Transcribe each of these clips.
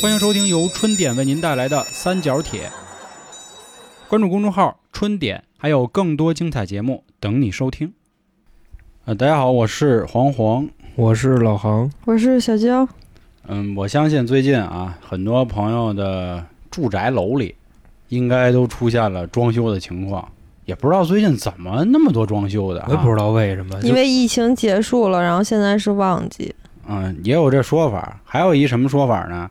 欢迎收听由春点为您带来的三角铁。关注公众号“春点”，还有更多精彩节目等你收听。呃，大家好，我是黄黄。我是老杭，我是小娇，嗯，我相信最近啊，很多朋友的住宅楼里应该都出现了装修的情况，也不知道最近怎么那么多装修的、啊，我也不知道为什么，因为疫情结束了，然后现在是旺季，嗯，也有这说法。还有一什么说法呢？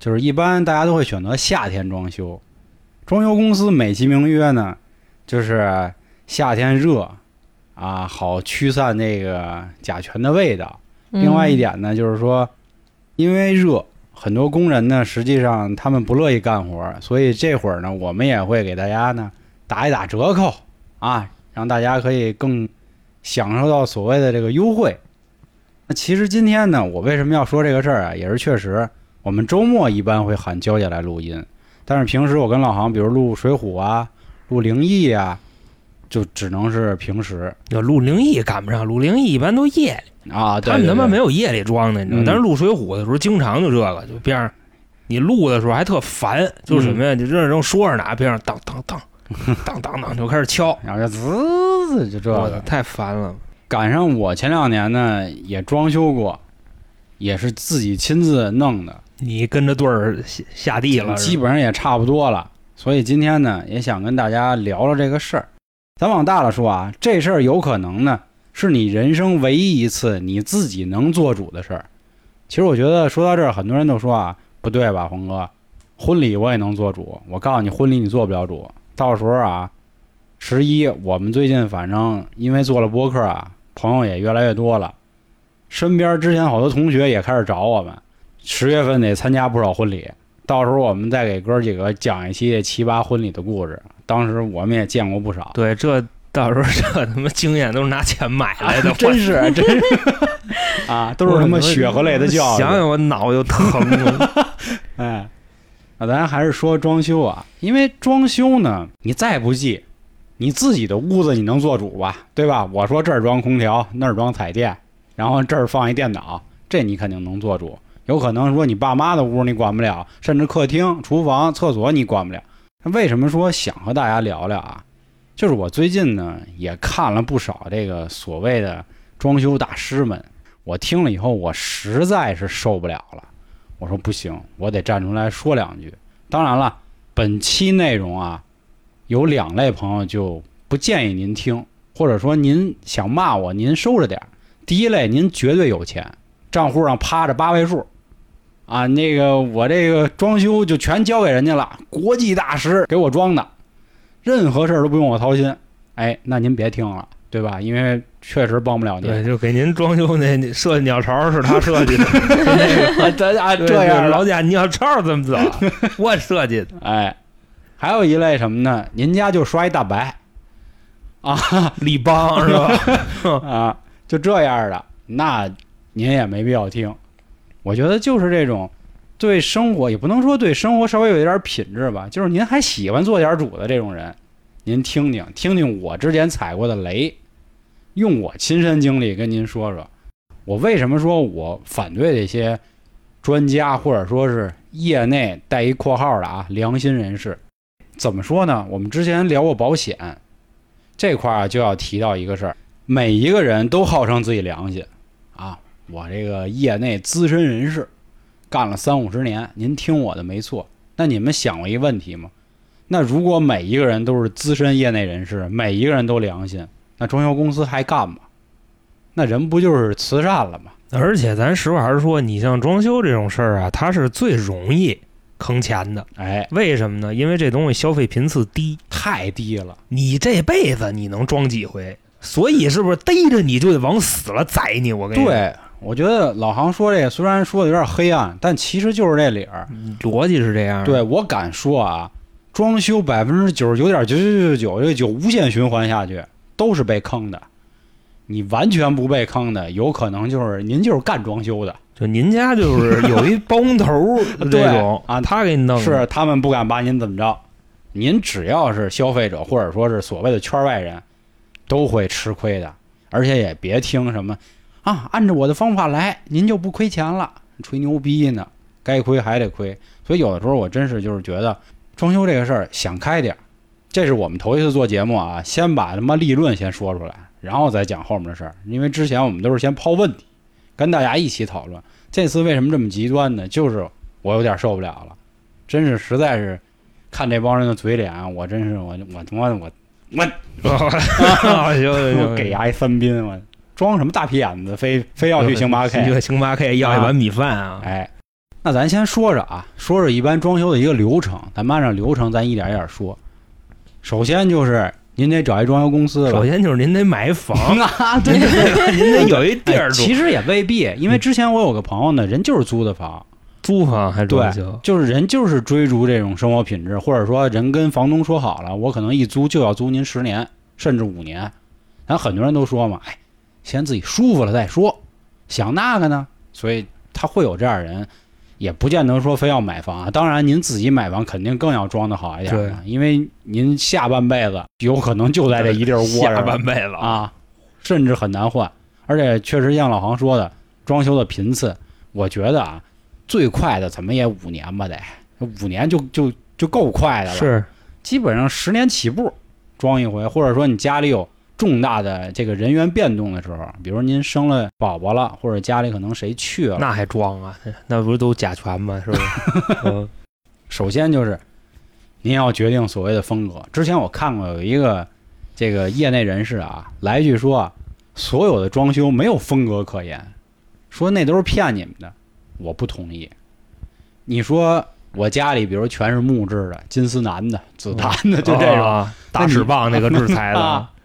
就是一般大家都会选择夏天装修，装修公司美其名曰呢，就是夏天热啊，好驱散那个甲醛的味道。另外一点呢，就是说，因为热，很多工人呢，实际上他们不乐意干活，所以这会儿呢，我们也会给大家呢打一打折扣啊，让大家可以更享受到所谓的这个优惠。那其实今天呢，我为什么要说这个事儿啊？也是确实，我们周末一般会喊娇姐来录音，但是平时我跟老航，比如录《水浒》啊、录灵异啊，就只能是平时要录灵异赶不上，录灵异一般都夜里，啊。对他们他妈没有有夜里装的，你知道？但是录水浒的时候，经常就这个，就边上你录的时候还特烦，就是什么呀？就这正说着呢，边上当当当当 当当就开始敲，然后就滋就这个我，。太烦了。赶上我前两年呢也装修过，也是自己亲自弄的，你跟着队儿下下地了，基本上也差不多了。所以今天呢，也想跟大家聊聊这个事儿。咱往大了说啊，这事儿有可能呢是你人生唯一一次你自己能做主的事儿。其实我觉得说到这儿，很多人都说啊，不对吧，红哥，婚礼我也能做主。我告诉你，婚礼你做不了主。到时候啊，十一我们最近反正因为做了播客啊，朋友也越来越多了，身边之前好多同学也开始找我们，十月份得参加不少婚礼。到时候我们再给哥几个讲一期奇葩婚礼的故事。当时我们也见过不少，对，这到时候这他妈经验都是拿钱买 来的，真是真是 啊，都是他妈血和泪的教育。想想我脑就疼了。哎，那咱还是说装修啊，因为装修呢，你再不济，你自己的屋子你能做主吧？对吧？我说这儿装空调，那儿装彩电，然后这儿放一电脑，这你肯定能做主。有可能说你爸妈的屋你管不了，甚至客厅、厨房、厕所你管不了。为什么说想和大家聊聊啊？就是我最近呢也看了不少这个所谓的装修大师们，我听了以后我实在是受不了了。我说不行，我得站出来说两句。当然了，本期内容啊，有两类朋友就不建议您听，或者说您想骂我，您收着点儿。第一类，您绝对有钱，账户上趴着八位数，啊，那个我这个装修就全交给人家了，国际大师给我装的，任何事儿都不用我操心。哎，那您别听了，对吧？因为确实帮不了您。对，就给您装修那那设计鸟巢是他设计的，啊，这啊对这样老贾鸟巢怎么走？我设计的。哎，还有一类什么呢？您家就刷一大白，啊立邦是吧？啊，就这样的，那您也没必要听。我觉得就是这种对生活也不能说对生活稍微有一点品质吧，就是您还喜欢做点主的这种人，您听听听听我之前踩过的雷，用我亲身经历跟您说说，我为什么说我反对这些专家或者说是业内带一括号的啊良心人士。怎么说呢？我们之前聊过保险这块儿，就要提到一个事儿，每一个人都号称自己良心，我这个业内资深人士，干了三五十年，您听我的没错。那你们想过一个问题吗？那如果每一个人都是资深业内人士，每一个人都良心，那装修公司还干吗？那人不就是慈善了吗？而且咱实话实说，你像装修这种事儿啊，它是最容易坑钱的。哎，为什么呢？因为这东西消费频次低，太低了。你这辈子你能装几回？所以是不是逮着你就得往死了宰你？我跟你说，对，我觉得老航说这个虽然说的有点黑暗，但其实就是这理儿。逻辑是这样。对我敢说啊，装修百分之九十九点九九九九这个九无限循环下去，都是被坑的。你完全不被坑的，有可能就是您就是干装修的，就您家就是有一包工头对这种 啊他给你弄是他们不敢把您怎么着。您只要是消费者，或者说是所谓的圈外人，都会吃亏的。而且也别听什么啊，按照我的方法来，您就不亏钱了，吹牛逼呢。该亏还得亏。所以有的时候我真是就是觉得装修这个事儿想开点儿。这是我们头一次做节目啊，先把他妈立论先说出来，然后再讲后面的事儿。因为之前我们都是先抛问题，跟大家一起讨论。这次为什么这么极端呢？就是我有点受不了了，真是实在是看这帮人的嘴脸，我真是我我他妈我行行我 行，给牙一三宾，我装什么大屁眼子，非非要去星巴 克？去星巴克要一碗米饭啊！哎，那咱先说着啊，说说一般装修的一个流程，咱们按照流程咱一点一点说。首先就是您得找一装修公司首，先就是您得买房，啊，对对对您得有一地哎儿住，其实也未必，因为之前我有个朋友呢，人就是租的房，租房还装修，就是人就是追逐这种生活品质，或者说人跟房东说好了，我可能一租就要租您十年甚至五年。咱很多人都说嘛，哎，先自己舒服了再说，想那个呢，所以他会有这样人，也不见得说非要买房啊。当然，您自己买房肯定更要装的好一点啊，因为您下半辈子有可能就在这一地儿窝着下半辈子，啊，甚至很难换。而且确实像老黄说的，装修的频次，我觉得啊，最快的怎么也五年吧，得五年就就就够快的了。是基本上十年起步装一回，或者说你家里有重大的这个人员变动的时候，比如您生了宝宝了，或者家里可能谁去了，那还装啊？那不是都甲醛吗？是不是？嗯首先就是您要决定所谓的风格。之前我看过有一个这个业内人士啊，来一句说啊，所有的装修没有风格可言，说那都是骗你们的，我不同意。你说我家里比如全是木质的、金丝楠的、紫檀的，就这种。啊大齿棒那个制裁的啊，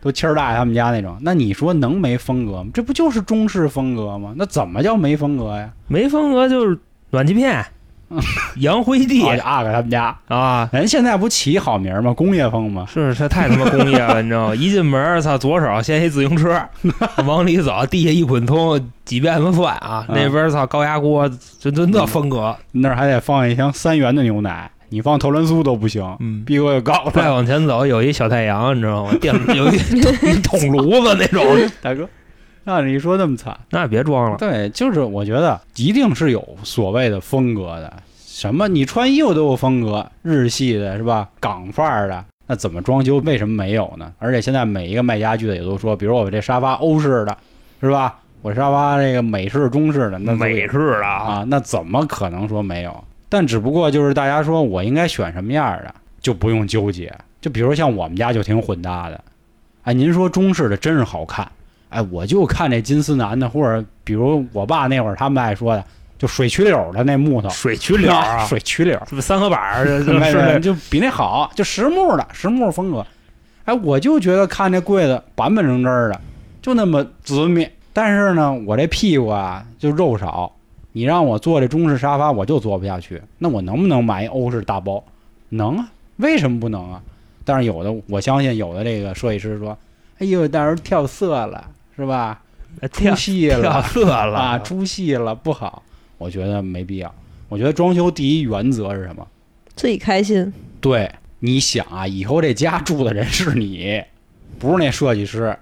都气儿大爷他们家那种，那你说能没风格吗？这不就是中式风格吗？那怎么叫没风格呀？没风格就是暖气片、洋灰地哦阿哥他们家，啊。人现在不起好名儿吗？工业风吗？是，这太他妈工业了，你知道吗？一进门，操，左手先一自行车，往里走，地下一滚通，几遍子饭啊，嗯那边操高压锅，就就那风格。那儿还得放一箱三元的牛奶，你放头仑苏都不行，嗯，逼格也高再。往前走有一小太阳，你知道吗？电有一一桶炉子那种，大哥，让你一说那么惨，那别装了。对，就是我觉得一定是有所谓的风格的。什么你穿衣服都有风格，日系的是吧？港范儿的，那怎么装修为什么没有呢？而且现在每一个卖家具的也都说，比如我这沙发欧式的，是吧？我沙发这个美式、中式的，那美式的啊，啊，那怎么可能说没有？但只不过就是大家说我应该选什么样的，就不用纠结。就比如像我们家就挺混搭的，哎，您说中式的真是好看，哎，我就看这金丝楠的，或者比如我爸那会儿他们爱说的，就水曲柳的那木头，水曲柳啊，水曲柳，是不是三合板儿？这这那是那就比那好，就实木的实木风格。哎，我就觉得看这柜子板板正正的，就那么直面。但是呢，我这屁股啊就肉少，你让我坐这中式沙发，我就坐不下去。那我能不能买一欧式大包？能啊，为什么不能啊？但是有的，我相信有的这个设计师说：“哎呦，到时候跳色了，是吧？出戏跳了色了啊，出戏了，不好。”我觉得没必要。我觉得装修第一原则是什么？自己开心。对，你想啊，以后这家住的人是你，不是那设计师。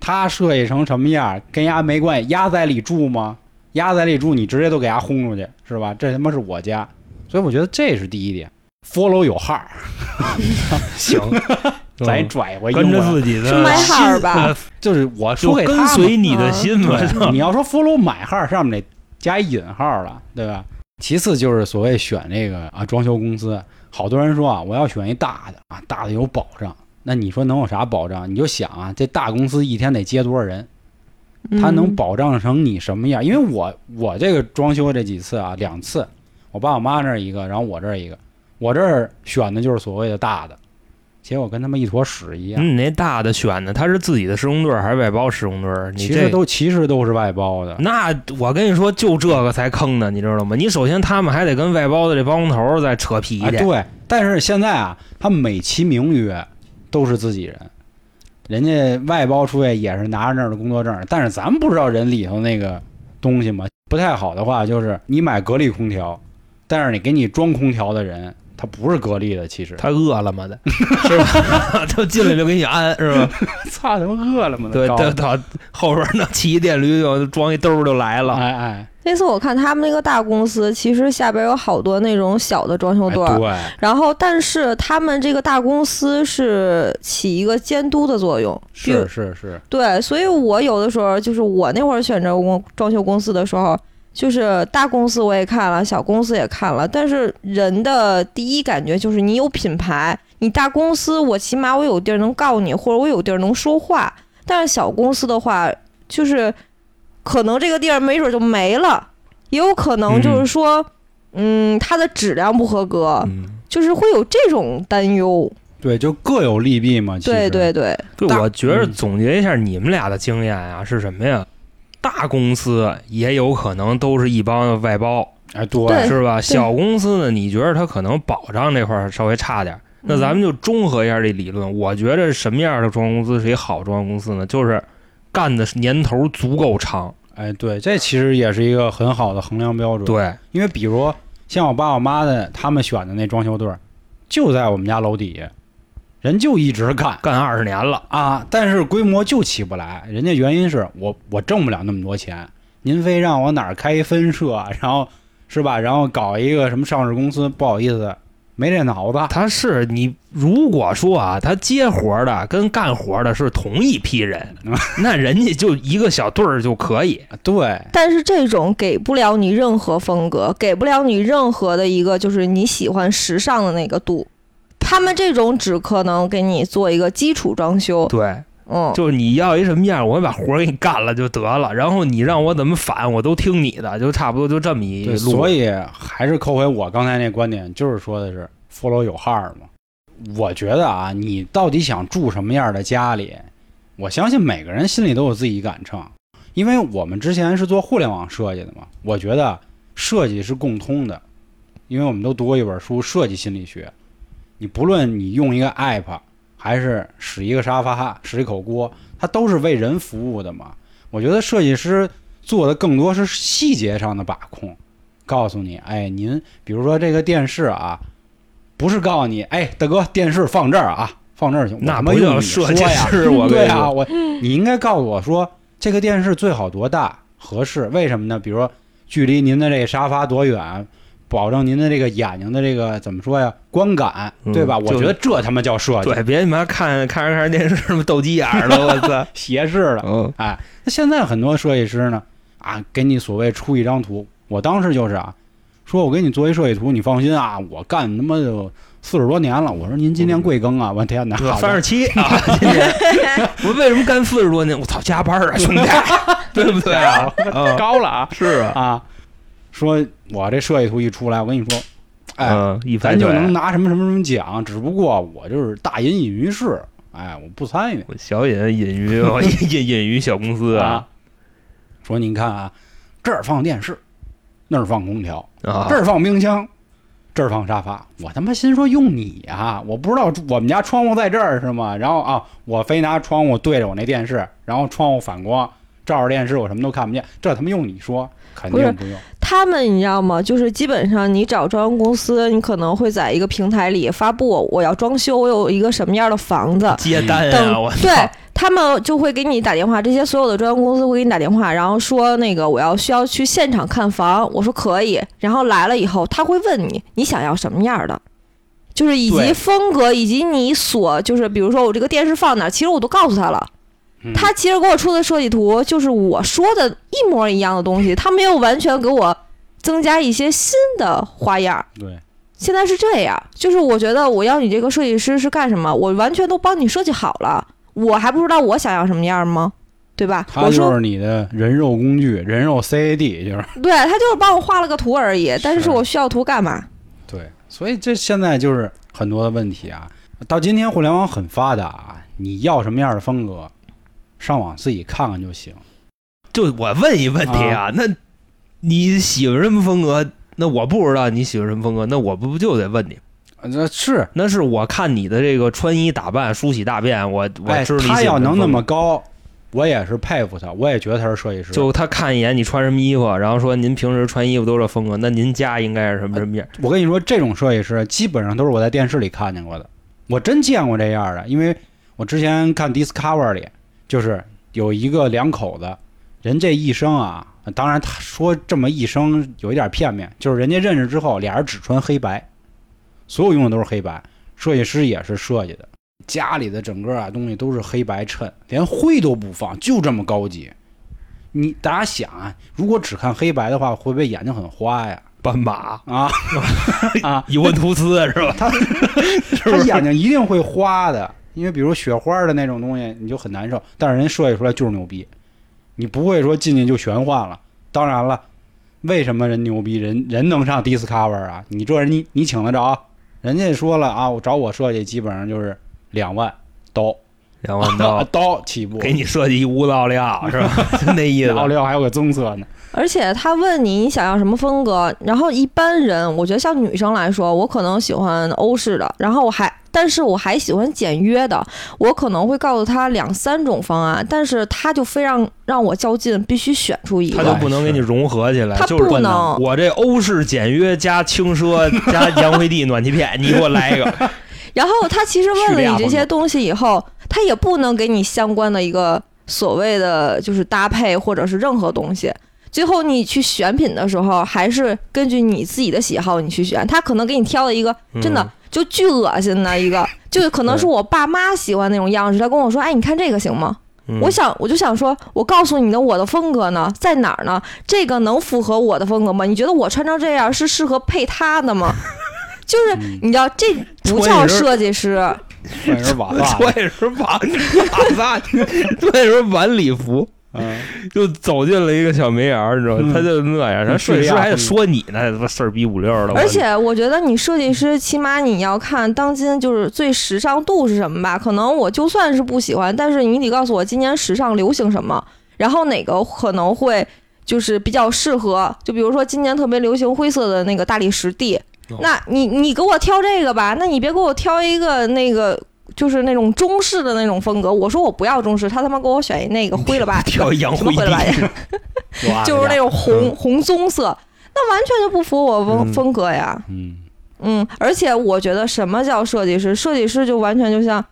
他设计成什么样跟丫没关系，丫在里住吗？丫在里住，你直接都给丫轰出去，是吧？这他妈是我家，所以我觉得这是第一点。follow 有号儿，行，咱嗯拽回英跟着，自己的是买号儿吧 就是我说给他们随你的心嘛。对，你要说 follow 买号儿上面得加一引号儿了，对吧？其次就是所谓选这个啊装修公司，好多人说啊，我要选一大的啊，大的有保障。那你说能有啥保障？你就想啊，这大公司一天得接多少人？他能嗯保障成你什么样？因为我我这个装修这几次啊，两次，我爸我妈那儿一个，然后我这儿一个，我这儿选的就是所谓的大的，结果跟他们一坨屎一样。嗯，你那大的选的，他是自己的施工队儿还是外包施工队儿？你其这实都其实都是外包的，那我跟你说，就这个才坑呢，你知道吗？你首先他们还得跟外包的这包工头儿再扯皮哎，去，对，但是现在啊，他们美其名曰都是自己人，人家外包出去也是拿着那儿的工作证，但是咱们不知道人里头那个东西嘛。不太好的话，就是你买格力空调，但是你给你装空调的人，他不是格力的，其实他饿了么的，是吧？他进来就给你安，是吧？操他妈饿了么的，对，到到后边儿那骑一电驴就装一兜儿就来了。哎哎，那次我看他们那个大公司，其实下边有好多那种小的装修队儿，哎对，然后但是他们这个大公司是起一个监督的作用，是是是，对，所以我有的时候就是我那会儿选择公装修公司的时候，就是大公司我也看了，小公司也看了，但是人的第一感觉就是你有品牌，你大公司我起码我有地儿能告你，或者我有地儿能说话，但是小公司的话，就是可能这个地儿没准就没了，也有可能就是说，嗯，它的质量不合格，嗯，就是会有这种担忧。对，就各有利弊嘛。其实对对对，对，我觉得嗯总结一下你们俩的经验啊，是什么呀？大公司也有可能都是一帮外包，哎对对是吧？小公司呢，你觉得它可能保障这块儿稍微差点儿。那咱们就综合一下这理论，我觉得什么样的装修公司是一好装修公司呢？就是干的年头足够长。哎对，这其实也是一个很好的衡量标准。，对，因为比如像我爸我妈的他们选的那装修队儿，就在我们家楼底下，人就一直干。干二十年了，啊，但是规模就起不来，人家原因是我我挣不了那么多钱，您非让我哪儿开一分社，然后是吧，然后搞一个什么上市公司，不好意思，没这脑子。他是你如果说啊，他接活的跟干活的是同一批人，那人家就一个小队儿就可以。对，但是这种给不了你任何风格，给不了你任何的一个就是你喜欢时尚的那个度。他们这种只可能给你做一个基础装修，对，嗯，就是你要一什么样，我把活儿给你干了就得了，然后你让我怎么反，我都听你的，就差不多就这么一对，路。所以还是扣回我刚才那观点，就是说的是 follow 有 heart 嘛。我觉得啊，你到底想住什么样的家里，我相信每个人心里都有自己杆秤。因为我们之前是做互联网设计的嘛，我觉得设计是共通的，因为我们都读过一本书《设计心理学》。你不论你用一个 app，还是使一个沙发、使一口锅，它都是为人服务的嘛。我觉得设计师做的更多是细节上的把控，告诉你，哎，您比如说这个电视啊，不是告诉你，哎，大哥，电视放这儿啊，放这儿行，那不他妈用你叫设计说呀，师，我 跟对啊，你说，我你应该告诉我说，这个电视最好多大合适？为什么呢？比如说距离您的这个沙发多远，保证您的这个眼睛的这个怎么说呀，观感，嗯对吧？我觉得这他妈叫设计，对，别他妈看看着看着电视什么斗鸡眼儿了，我操！斜视了。嗯，哎，那现在很多设计师呢，啊，给你所谓出一张图，我当时就是啊，说我给你做一设计图，你放心啊，我干他妈就四十多年了。我说您今年贵庚啊？我天哪，三十七啊，今年 我为什么干四十多年？我操，加班啊，兄弟，对不对啊？嗯高了啊是啊，啊！说我这设计图一出来，我跟你说，哎，嗯，一咱就能拿什么什么什么奖，只不过我就是大隐隐于市，哎，我不参与我小隐隐于隐隐于小公司啊说您看啊，这儿放电视，那儿放空调，啊这儿放冰箱，这儿放沙发。我他妈心说用你啊，我不知道我们家窗户在这儿是吗？然后啊，我非拿窗户对着我那电视，然后窗户反光，照着电视我什么都看不见，这他妈用你说肯定不用。他们你知道吗？就是基本上你找装修公司，你可能会在一个平台里发布我要装修，我有一个什么样的房子，接单等啊，我对他们就会给你打电话，这些所有的装修公司会给你打电话，然后说那个我要需要去现场看房，我说可以，然后来了以后他会问你你想要什么样的，就是以及风格，以及你所就是比如说我这个电视放哪儿，其实我都告诉他了。嗯他其实给我出的设计图就是我说的一模一样的东西，他没有完全给我增加一些新的花样。对，现在是这样，就是我觉得我要你这个设计师是干什么，我完全都帮你设计好了，我还不知道我想要什么样吗？对吧？他就是你的人肉工具，人肉 CAD，就是对他就是帮我画了个图而已，但是是我需要图干嘛？对，所以这现在就是很多的问题啊。到今天互联网很发达啊，你要什么样的风格，上网自己看看就行。就我问一问题啊，那你喜欢什么风格？那我不知道你喜欢什么风格，那我不就得问你？呃这是，那是我看你的这个穿衣打扮、梳洗大便，我我他要能那么高，我也是佩服他，我也觉得他是设计师。就他看一眼你穿什么衣服，然后说您平时穿衣服都是这风格，那您家应该是什么什么样？我跟你说，这种设计师基本上都是我在电视里看见过的，我真见过这样的，因为我之前看 Discover 里，就是有一个两口子，人这一生啊当然他说这么一生有一点片面，就是人家认识之后，俩人只穿黑白，所有用的都是黑白，设计师也是设计的，家里的整个啊东西都是黑白衬，连灰都不放，就这么高级。你大家想啊，如果只看黑白的话，会不会眼睛很花呀？斑马、啊啊，伊文图斯是吧？他 他眼睛一定会花的，因为比如雪花的那种东西，你就很难受。但是人设计出来就是牛逼，你不会说进去就玄幻了。当然了，为什么人牛逼？人人能上 Discover 啊？你这人你你请得着？人家说了啊，我找我设计基本上就是两万刀，两万刀 刀起步，给你设计一屋子奥利奥是吧？就那意思。奥利奥还有个棕色呢。而且他问你你想要什么风格，然后一般人，我觉得像女生来说，我可能喜欢欧式的，然后我还，但是我还喜欢简约的，我可能会告诉他两三种方案，但是他就非让让我较劲，必须选出一个他就，不能给你融合起来，他就是不能，我这欧式简约加轻奢加洋灰地暖气片，你给我来一个。然后他其实问了你这些东西以后，他也不能给你相关的一个所谓的就是搭配或者是任何东西。最后你去选品的时候，还是根据你自己的喜好你去选。他可能给你挑了一个真的嗯就巨恶心的一个，就可能是我爸妈喜欢那种样式。他跟我说：“哎，你看这个行吗？”嗯我想，我就想说，我告诉你的我的风格呢在哪儿呢？这个能符合我的风格吗？你觉得我穿成这样是适合配他的吗？就是嗯你知道，这不叫设计师。那是瓦萨，穿也是晚晚萨，穿也是晚礼服，嗯，就走进了一个小眉眼儿，你知道吗？嗯他就那样，咱设计师还得说你呢，他妈事儿逼五六的。而且我觉得你设计师，起码你要看当今就是最时尚度是什么吧。可能我就算是不喜欢，但是你得告诉我今年时尚流行什么，然后哪个可能会就是比较适合。就比如说今年特别流行灰色的那个大理石地，哦那你你给我挑这个吧，那你别给我挑一个那个。就是那种中式的那种风格，我说我不要中式，他他妈给我选一那个灰了吧 什么灰了吧唧，就是那种红嗯红棕色，那完全就不符我风嗯风格呀。嗯嗯，而且我觉得什么叫设计师？设计师就完全就像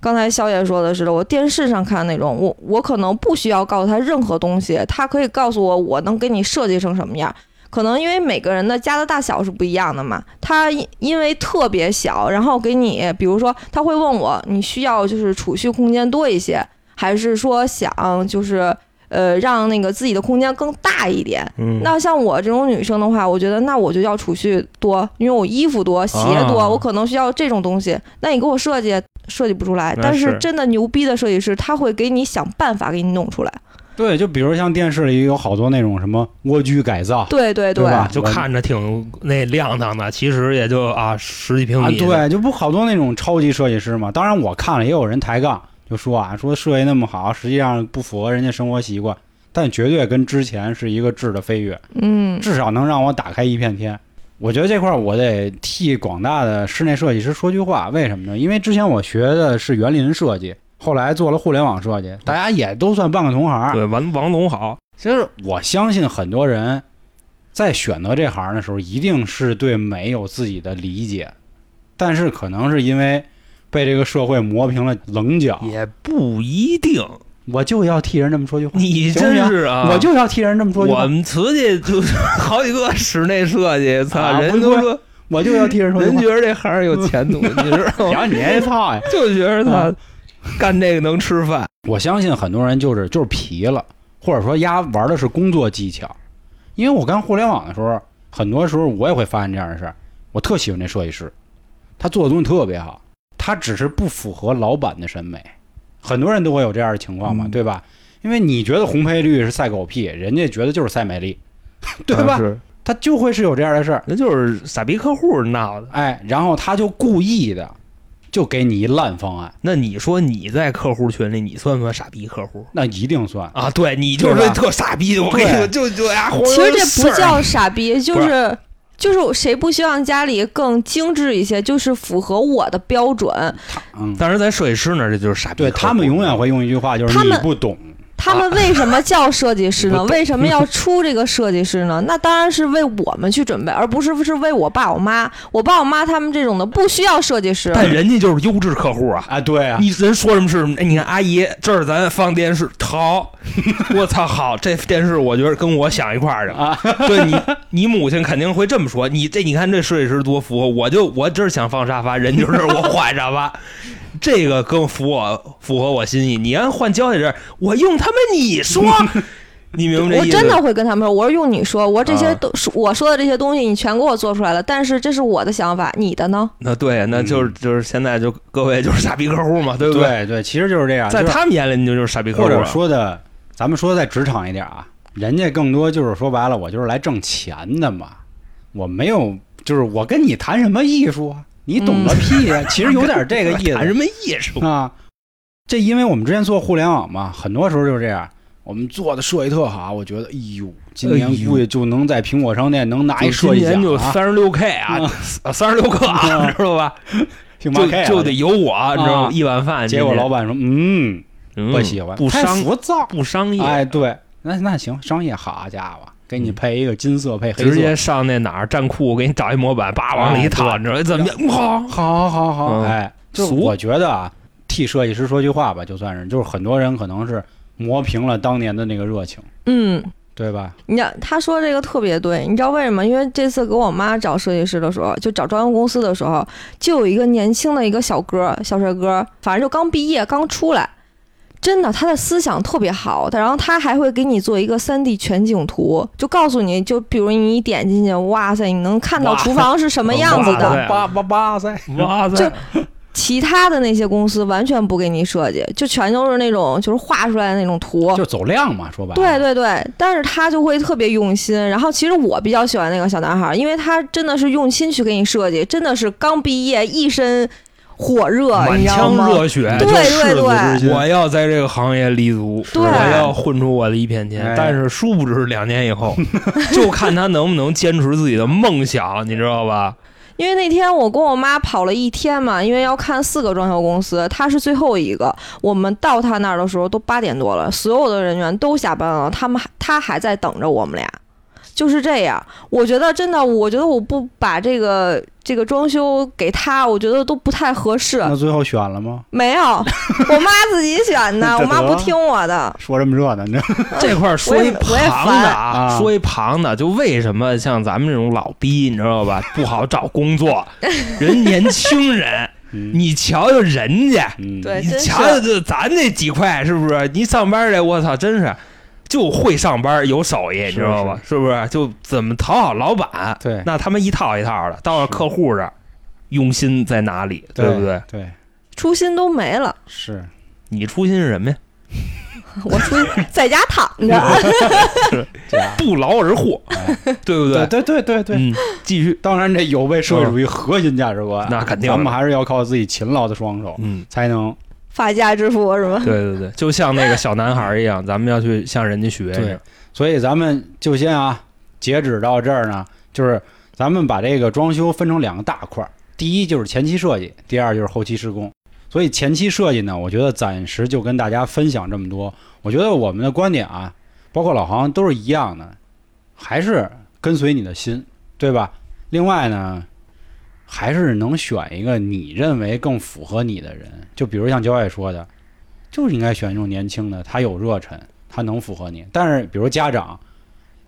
刚才肖爷说的似的，我电视上看那种，我我可能不需要告诉他任何东西，他可以告诉我我能给你设计成什么样。可能因为每个人的家的大小是不一样的嘛，他因因为特别小，然后给你，比如说他会问我，你需要就是储蓄空间多一些，还是说想就是呃让那个自己的空间更大一点？嗯，那像我这种女生的话，我觉得那我就要储蓄多，因为我衣服多、鞋多，啊我可能需要这种东西。那你给我设计设计不出来，那但是是真的牛逼的设计师，他会给你想办法给你弄出来。对，就比如像电视里有好多那种什么蜗居改造，对对对吧就看着挺那亮堂的，其实也就啊十几平啊，米。，对，就不好多那种超级设计师嘛。当然我看了也有人抬杠，就说啊，说设计那么好，实际上不符合人家生活习惯，但绝对跟之前是一个质的飞跃，嗯，至少能让我打开一片天。我觉得这块儿我得替广大的室内设计师说句话，为什么呢？因为之前我学的是园林设计，后来做了互联网设计，大家也都算半个同行。对，王王总好，其实我相信很多人在选择这行的时候，一定是对美有自己的理解，但是可能是因为被这个社会磨平了棱角，也不一定。我就要替人这么说句话，你真是啊，我就要替人这么说句话，我们瓷器就 好几个室内设计，操，啊人都说我就要替人说句人话。觉得这行有前途，你知道吗？行，你这操呀！就觉得他 干这个能吃饭。我相信很多人就是就是皮了，或者说丫玩的是工作技巧。因为我干互联网的时候，很多时候我也会发现这样的事儿。我特喜欢这设计师，他做的东西特别好，他只是不符合老板的审美。很多人都会有这样的情况嘛，嗯对吧？因为你觉得红配绿是赛狗屁，人家觉得就是赛美丽，对吧？啊，他就会是有这样的事儿，那就是傻逼客户闹的。哎，然后他就故意的就给你一烂方案，那你说你在客户群里，你算不算傻逼客户那一定算。啊？对你就是特傻逼的，我跟你说，就就呀，其实这不叫傻逼，就是。就是谁不希望家里更精致一些，就是符合我的标准。嗯，但是在设计师那儿，这就是傻逼。对他们永远会用一句话，就是你不懂。他们为什么叫设计师呢？为什么要出这个设计师呢？那当然是为我们去准备，而不是是为我爸我妈。我爸我妈他们这种的不需要设计师。但人家就是优质客户啊。啊，对啊，你人说什么是什么？哎，你看阿姨，这儿咱放电视，好，我操，好，这电视我觉得跟我想一块儿的啊。对你，你母亲肯定会这么说。你这，你看这设计师多符合，我就我这儿想放沙发，人就是我换沙发，这个更符我符合我心意。你要换交界这儿，我用他们你说，你明白这意思？我真的会跟他们说，我说用你说，我说这些啊都是、我说的这些东西，你全给我做出来了。但是这是我的想法，你的呢？那对，那就是就是现在就各位就是傻逼客户嘛，对不对？对对，其实就是这样，在他们眼里，你就是傻逼客户或者。说的，咱们说的再职场一点啊，人家更多就是说白了，我就是来挣钱的嘛，我没有，就是我跟你谈什么艺术啊，你懂个屁呀、其实有点这个 意谈什思么艺术？啊。这因为我们之前做互联网嘛，很多时候就是这样。我们做的设计特好，我觉得，哎呦，今年估计就能在苹果商店能拿一设计今年就奖啊，三十六 K 啊，三十六克啊，啊知道吧？星巴克啊就就得有我，你知道吗啊？一碗饭，结果老板说，嗯，嗯不喜欢，太不商浮躁。不商业，哎，对，那那行，商业好家伙，给你配一个金色配黑色，直接上那哪儿站库，给你找一模板，叭往里一套，哎你知道怎么样？好，好好好，嗯。哎，就我觉得啊，替设计师说句话吧，就算是，就是很多人可能是磨平了当年的那个热情，嗯，对吧？你知道他说这个特别对，你知道为什么？因为这次给我妈找设计师的时候，就找装修公司的时候，就有一个年轻的一个小哥，小帅哥，反正就刚毕业刚出来，真的他的思想特别好，然后他还会给你做一个三 D 全景图，就告诉你就比如你一点进去，哇塞，你能看到厨房是什么样子的。哇 塞哇塞，其他的那些公司完全不给你设计，就全都是那种就是画出来的那种图，就走量嘛，说白了，对对对，但是他就会特别用心。然后其实我比较喜欢那个小男孩，因为他真的是用心去给你设计，真的是刚毕业一身火热，你满知道吗？腔热血，对对对我要在这个行业立足，我要混出我的一片天哎。但是殊不知两年以后，就看他能不能坚持自己的梦想，你知道吧？因为那天我跟我妈跑了一天嘛，因为要看四个装修公司，他是最后一个。我们到他那儿的时候都八点多了，所有的人员都下班了，他们还他还在等着我们俩。就是这样，我觉得真的，我觉得我不把这个这个装修给他，我觉得都不太合适。那最后选了吗？没有，我妈自己选的，我妈不听我的。说这么热闹，你知道这块儿说一旁的啊说一旁的，就为什么像咱们这种老逼，你知道吧，不好找工作，人年轻人，嗯你瞧瞧人家，嗯，你对瞧瞧这咱那几块是不是？你上班的，我操，真是就会上班，有手艺，你知道吧？是不是？就怎么讨好老板？对那他们一套一套的，到了客户这儿，用心在哪里？对不对？？对，初心都没了，是你初心是什么呀？我初心在家躺着。是，不劳而获，哎对不对对对对对。嗯，继续，当然，这有违社会主义核心价值观，那肯定的咱们还是要靠自己勤劳的双手，嗯。才能发家致富是吗？对对对，就像那个小男孩一样，咱们要去向人家学。对，所以咱们就先啊，截止到这儿呢，就是咱们把这个装修分成两个大块儿，第一就是前期设计，第二就是后期施工。所以前期设计呢，我觉得暂时就跟大家分享这么多。我觉得我们的观点啊，包括老航都是一样的，还是跟随你的心，对吧？另外呢，还是能选一个你认为更符合你的人，就比如像焦爱说的，就是应该选一种年轻的，他有热忱，他能符合你。但是比如家长，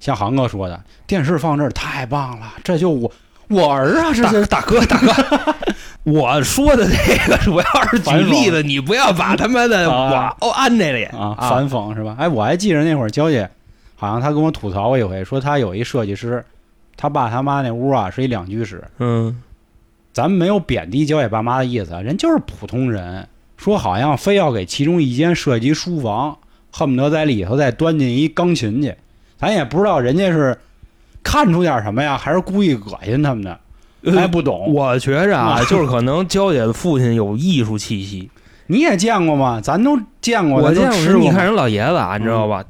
像航哥说的，电视放这儿太棒了，这就我我儿啊，这大是大哥大哥，我说的这个主要是举例子，你不要把他妈的啊我哦安这里啊反讽是吧？哎，我还记着那会儿娇姐，好像她跟我吐槽过一回，说她有一设计师，他爸他妈那屋啊是一两居室，嗯咱们没有贬低焦姐爸妈的意思啊，人就是普通人，说好像非要给其中一间设计书房，恨不得在里头再端进一钢琴去，咱也不知道人家是看出点什么呀，还是故意恶心他们的，还不懂。我觉着啊，就是可能娇姐的父亲有艺术气息。你也见过吗？咱都见过，我见过。你看人老爷子啊，你知道吧？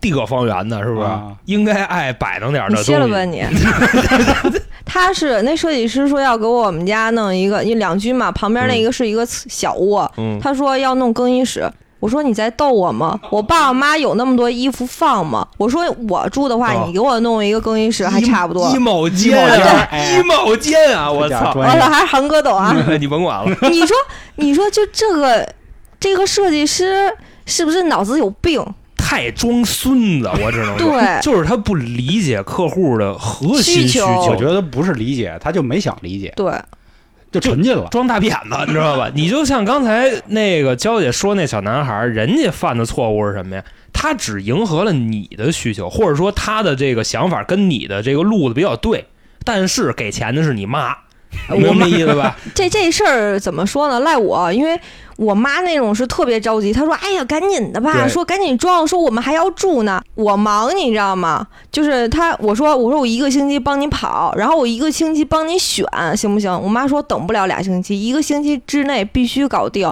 地阁方圆的，是不是啊？应该爱摆弄点你的东西。歇了吧你。他是那设计师说要给我们家弄一个，因为两居嘛，旁边那一个是一个小卧，嗯，他说要弄更衣室。我说你在逗我吗？我爸我妈有那么多衣服放吗？我说我住的话，哦你给我弄一个更衣室还差不多衣帽间，衣帽间啊！我操！完了 还是韩哥懂啊？你甭管了，你说你说就这个这个设计师是不是脑子有病？太装孙子，我只能说，对就是他不理解客户的核心需求我觉得不是理解，他就没想理解，对，就沉浸了。装大骗子，你知道吧？你就像刚才那个娇姐说那小男孩，人家犯的错误是什么呀？他只迎合了你的需求，或者说他的这个想法跟你的这个路子比较对，但是给钱的是你妈，明白意思 吧？这这事儿怎么说呢？赖我，因为我妈那种是特别着急，她说：“哎呀，赶紧的吧，说赶紧装，说我们还要住呢。”我忙，你知道吗？就是她，我说我说我一个星期帮你跑，然后我一个星期帮你选，行不行？我妈说等不了俩星期，一个星期之内必须搞定。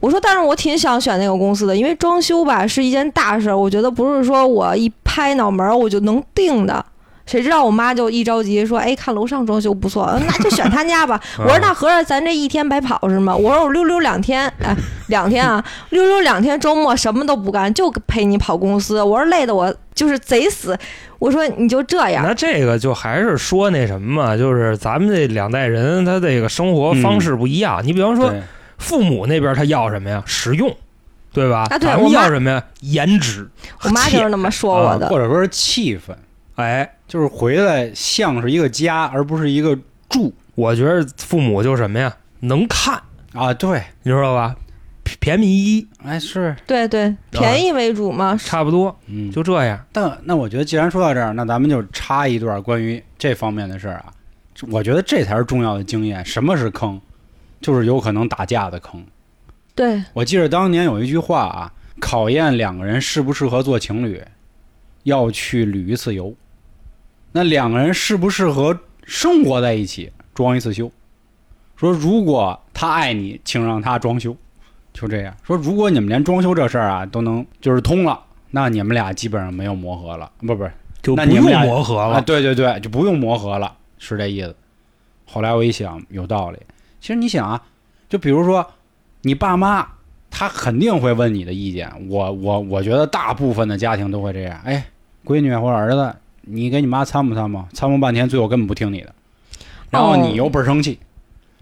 我说，但是我挺想选那个公司的，因为装修吧是一件大事儿，我觉得不是说我一拍脑门儿我就能定的。谁知道我妈就一着急说：“哎，看楼上装修不错，呃 那就选他家吧。”我说：“那合着咱这一天白跑是吗？”我说：“我溜溜两天，哎，两天啊，溜溜两天，周末什么都不干，就陪你跑公司。”我说：“累的我就是贼死。”我说：“你就这样。那这个就还是说那什么嘛，就是咱们这两代人他这个生活方式不一样。你比方说父母那边他要什么呀？实用，对吧？啊对咱们我要什么呀？颜值。我妈就是那么说我的。或者说是气氛，哎，就是回来像是一个家，而不是一个住我觉得父母就什么呀？能看，啊。对，你知道吧？便便宜，哎是，对对，便宜为主嘛。差不多嗯，就这样。但那我觉得，既然说到这儿，那咱们就插一段关于这方面的事儿啊。我觉得这才是重要的经验。什么是坑？就是有可能打架的坑。对，我记得当年有一句话啊，考验两个人适不适合做情侣，要去旅一次游。那两个人适不适合生活在一起，装一次修。说如果他爱你，请让他装修，就这样说。如果你们连装修这事儿啊都能就是通了，那你们俩基本上没有磨合了，不不是就不用磨合了。对对对，就不用磨合了，是这意思。后来我一想，有道理。其实你想啊，就比如说你爸妈，他肯定会问你的意见。我我我觉得大部分的家庭都会这样。哎，闺女或者儿子，你给你妈参谋参谋，参谋半天，最后根本不听你的，然后你又倍儿生气，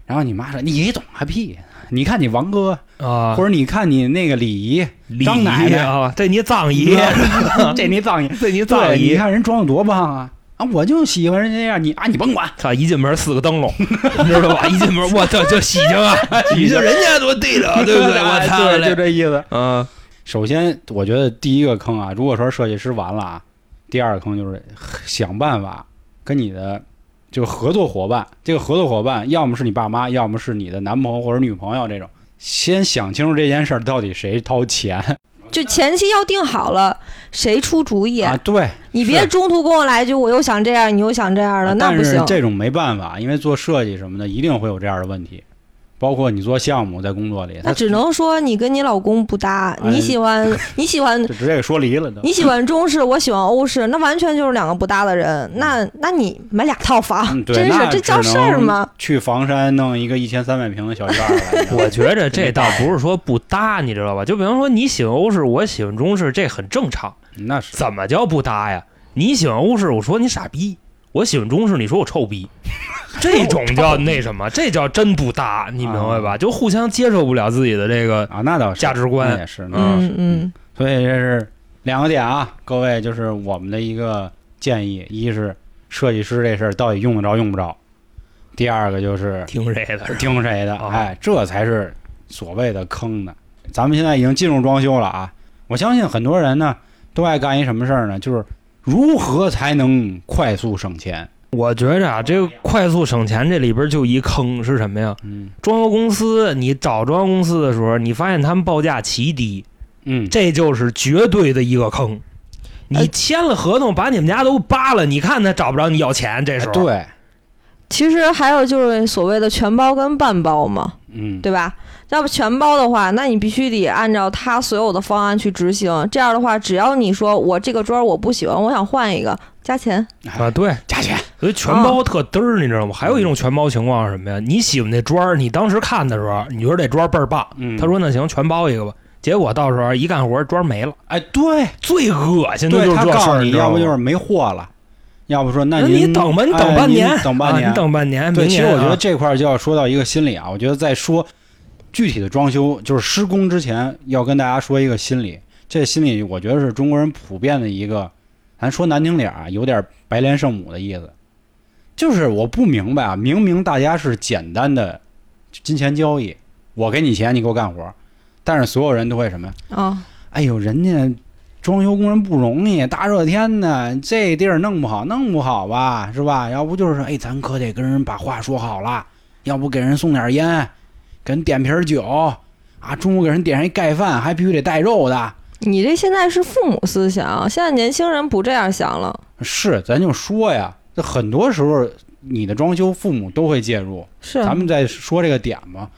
然后你妈说你懂个屁。你看你王哥，啊或，者你看你那个李姨，礼张奶奶仪啊，这你脏姨，这你脏姨，这你脏姨，你。看人装的多棒啊！啊，我就喜欢人家这样，你啊，你甭管。操！一进门四个灯笼，你 知道吧？一进门，我操，就喜庆啊！喜庆人家多地道，对不对？我操，就！这意思。嗯，首先，我觉得第一个坑啊，如果说设计师完了啊，第二个坑就是 想办法跟你的这个合作伙伴，这个合作伙伴要么是你爸妈，要么是你的男朋友或者女朋友这种，先想清楚这件事儿到底谁掏钱 就前期要定好了，谁出主意，啊？对，你别中途跟我来一句我又想这样，你又想这样的，那不行。是这种没办法，因为做设计什么的一定会有这样的问题，包括你做项目在工作里，那只能说你跟你老公不搭，哎你喜欢 你喜欢就直接给说离了都。你喜欢中式，我喜欢欧式，那完全就是两个不搭的人。那那你买俩套房，嗯，真是这叫事儿吗？去房山弄一个一千三百平的小院儿 我觉着这倒不是说不搭，你知道吧？就比方说你喜欢欧式，我喜欢中式，这很正常。那是怎么叫不搭呀？你喜欢欧式，我说你傻逼；我喜欢中式，你说我臭逼。这种叫那什么？这叫真不搭，你明白吧？就互相接受不了自己的这个啊，那倒是价值观也是，嗯嗯，所以这是两个点啊，各位就是我们的一个建议：一是设计师这事儿到底用得着用不着；第二个就是听谁的？听谁的，啊哎，这才是所谓的坑呢。咱们现在已经进入装修了啊，我相信很多人呢都爱干一什么事儿呢？就是如何才能快速省钱？我觉着啊，这个快速省钱这里边就一坑是什么呀？嗯装修公司，你找装修公司的时候，你发现他们报价奇低，嗯，这就是绝对的一个坑。你哎签了合同，把你们家都扒了，你看他找不着你要钱，这时候。对，其实还有就是所谓的全包跟半包嘛，嗯，对吧？要不全包的话，那你必须得按照他所有的方案去执行。这样的话，只要你说我这个砖我不喜欢，我想换一个，加钱。啊，对，加钱，所以全包特嘚儿，你知道吗？还有一种全包情况是什么呀？你喜欢那砖儿，你当时看的时候，你觉得这砖儿倍儿棒，嗯，他说那行全包一个吧，结果到时候一干活砖没了，哎，对，最恶心的就是这事儿，告诉你，知道吗要不就是没货了，要不说那那您你等吧，你哎等半年，您等半年，啊你等半年。对，其实我觉得这块儿就要说到一个心理啊，我觉得在说具体的装修，就是施工之前，要跟大家说一个心理。这心理，我觉得是中国人普遍的一个，咱说难听点儿啊，有点白莲圣母的意思。就是我不明白啊，明明大家是简单的金钱交易，我给你钱，你给我干活，但是所有人都会什么呀？啊，哎呦，人家装修工人不容易，大热天的，这地儿弄不好，弄不好吧，是吧？要不就是说，哎，咱可得跟人把话说好了，要不给人送点烟，给人点瓶酒啊，中午给人点上一盖饭，还必须得带肉的。你这现在是父母思想，现在年轻人不这样想了。是，咱就说呀，这很多时候你的装修，父母都会介入。是，咱们再说这个点嘛。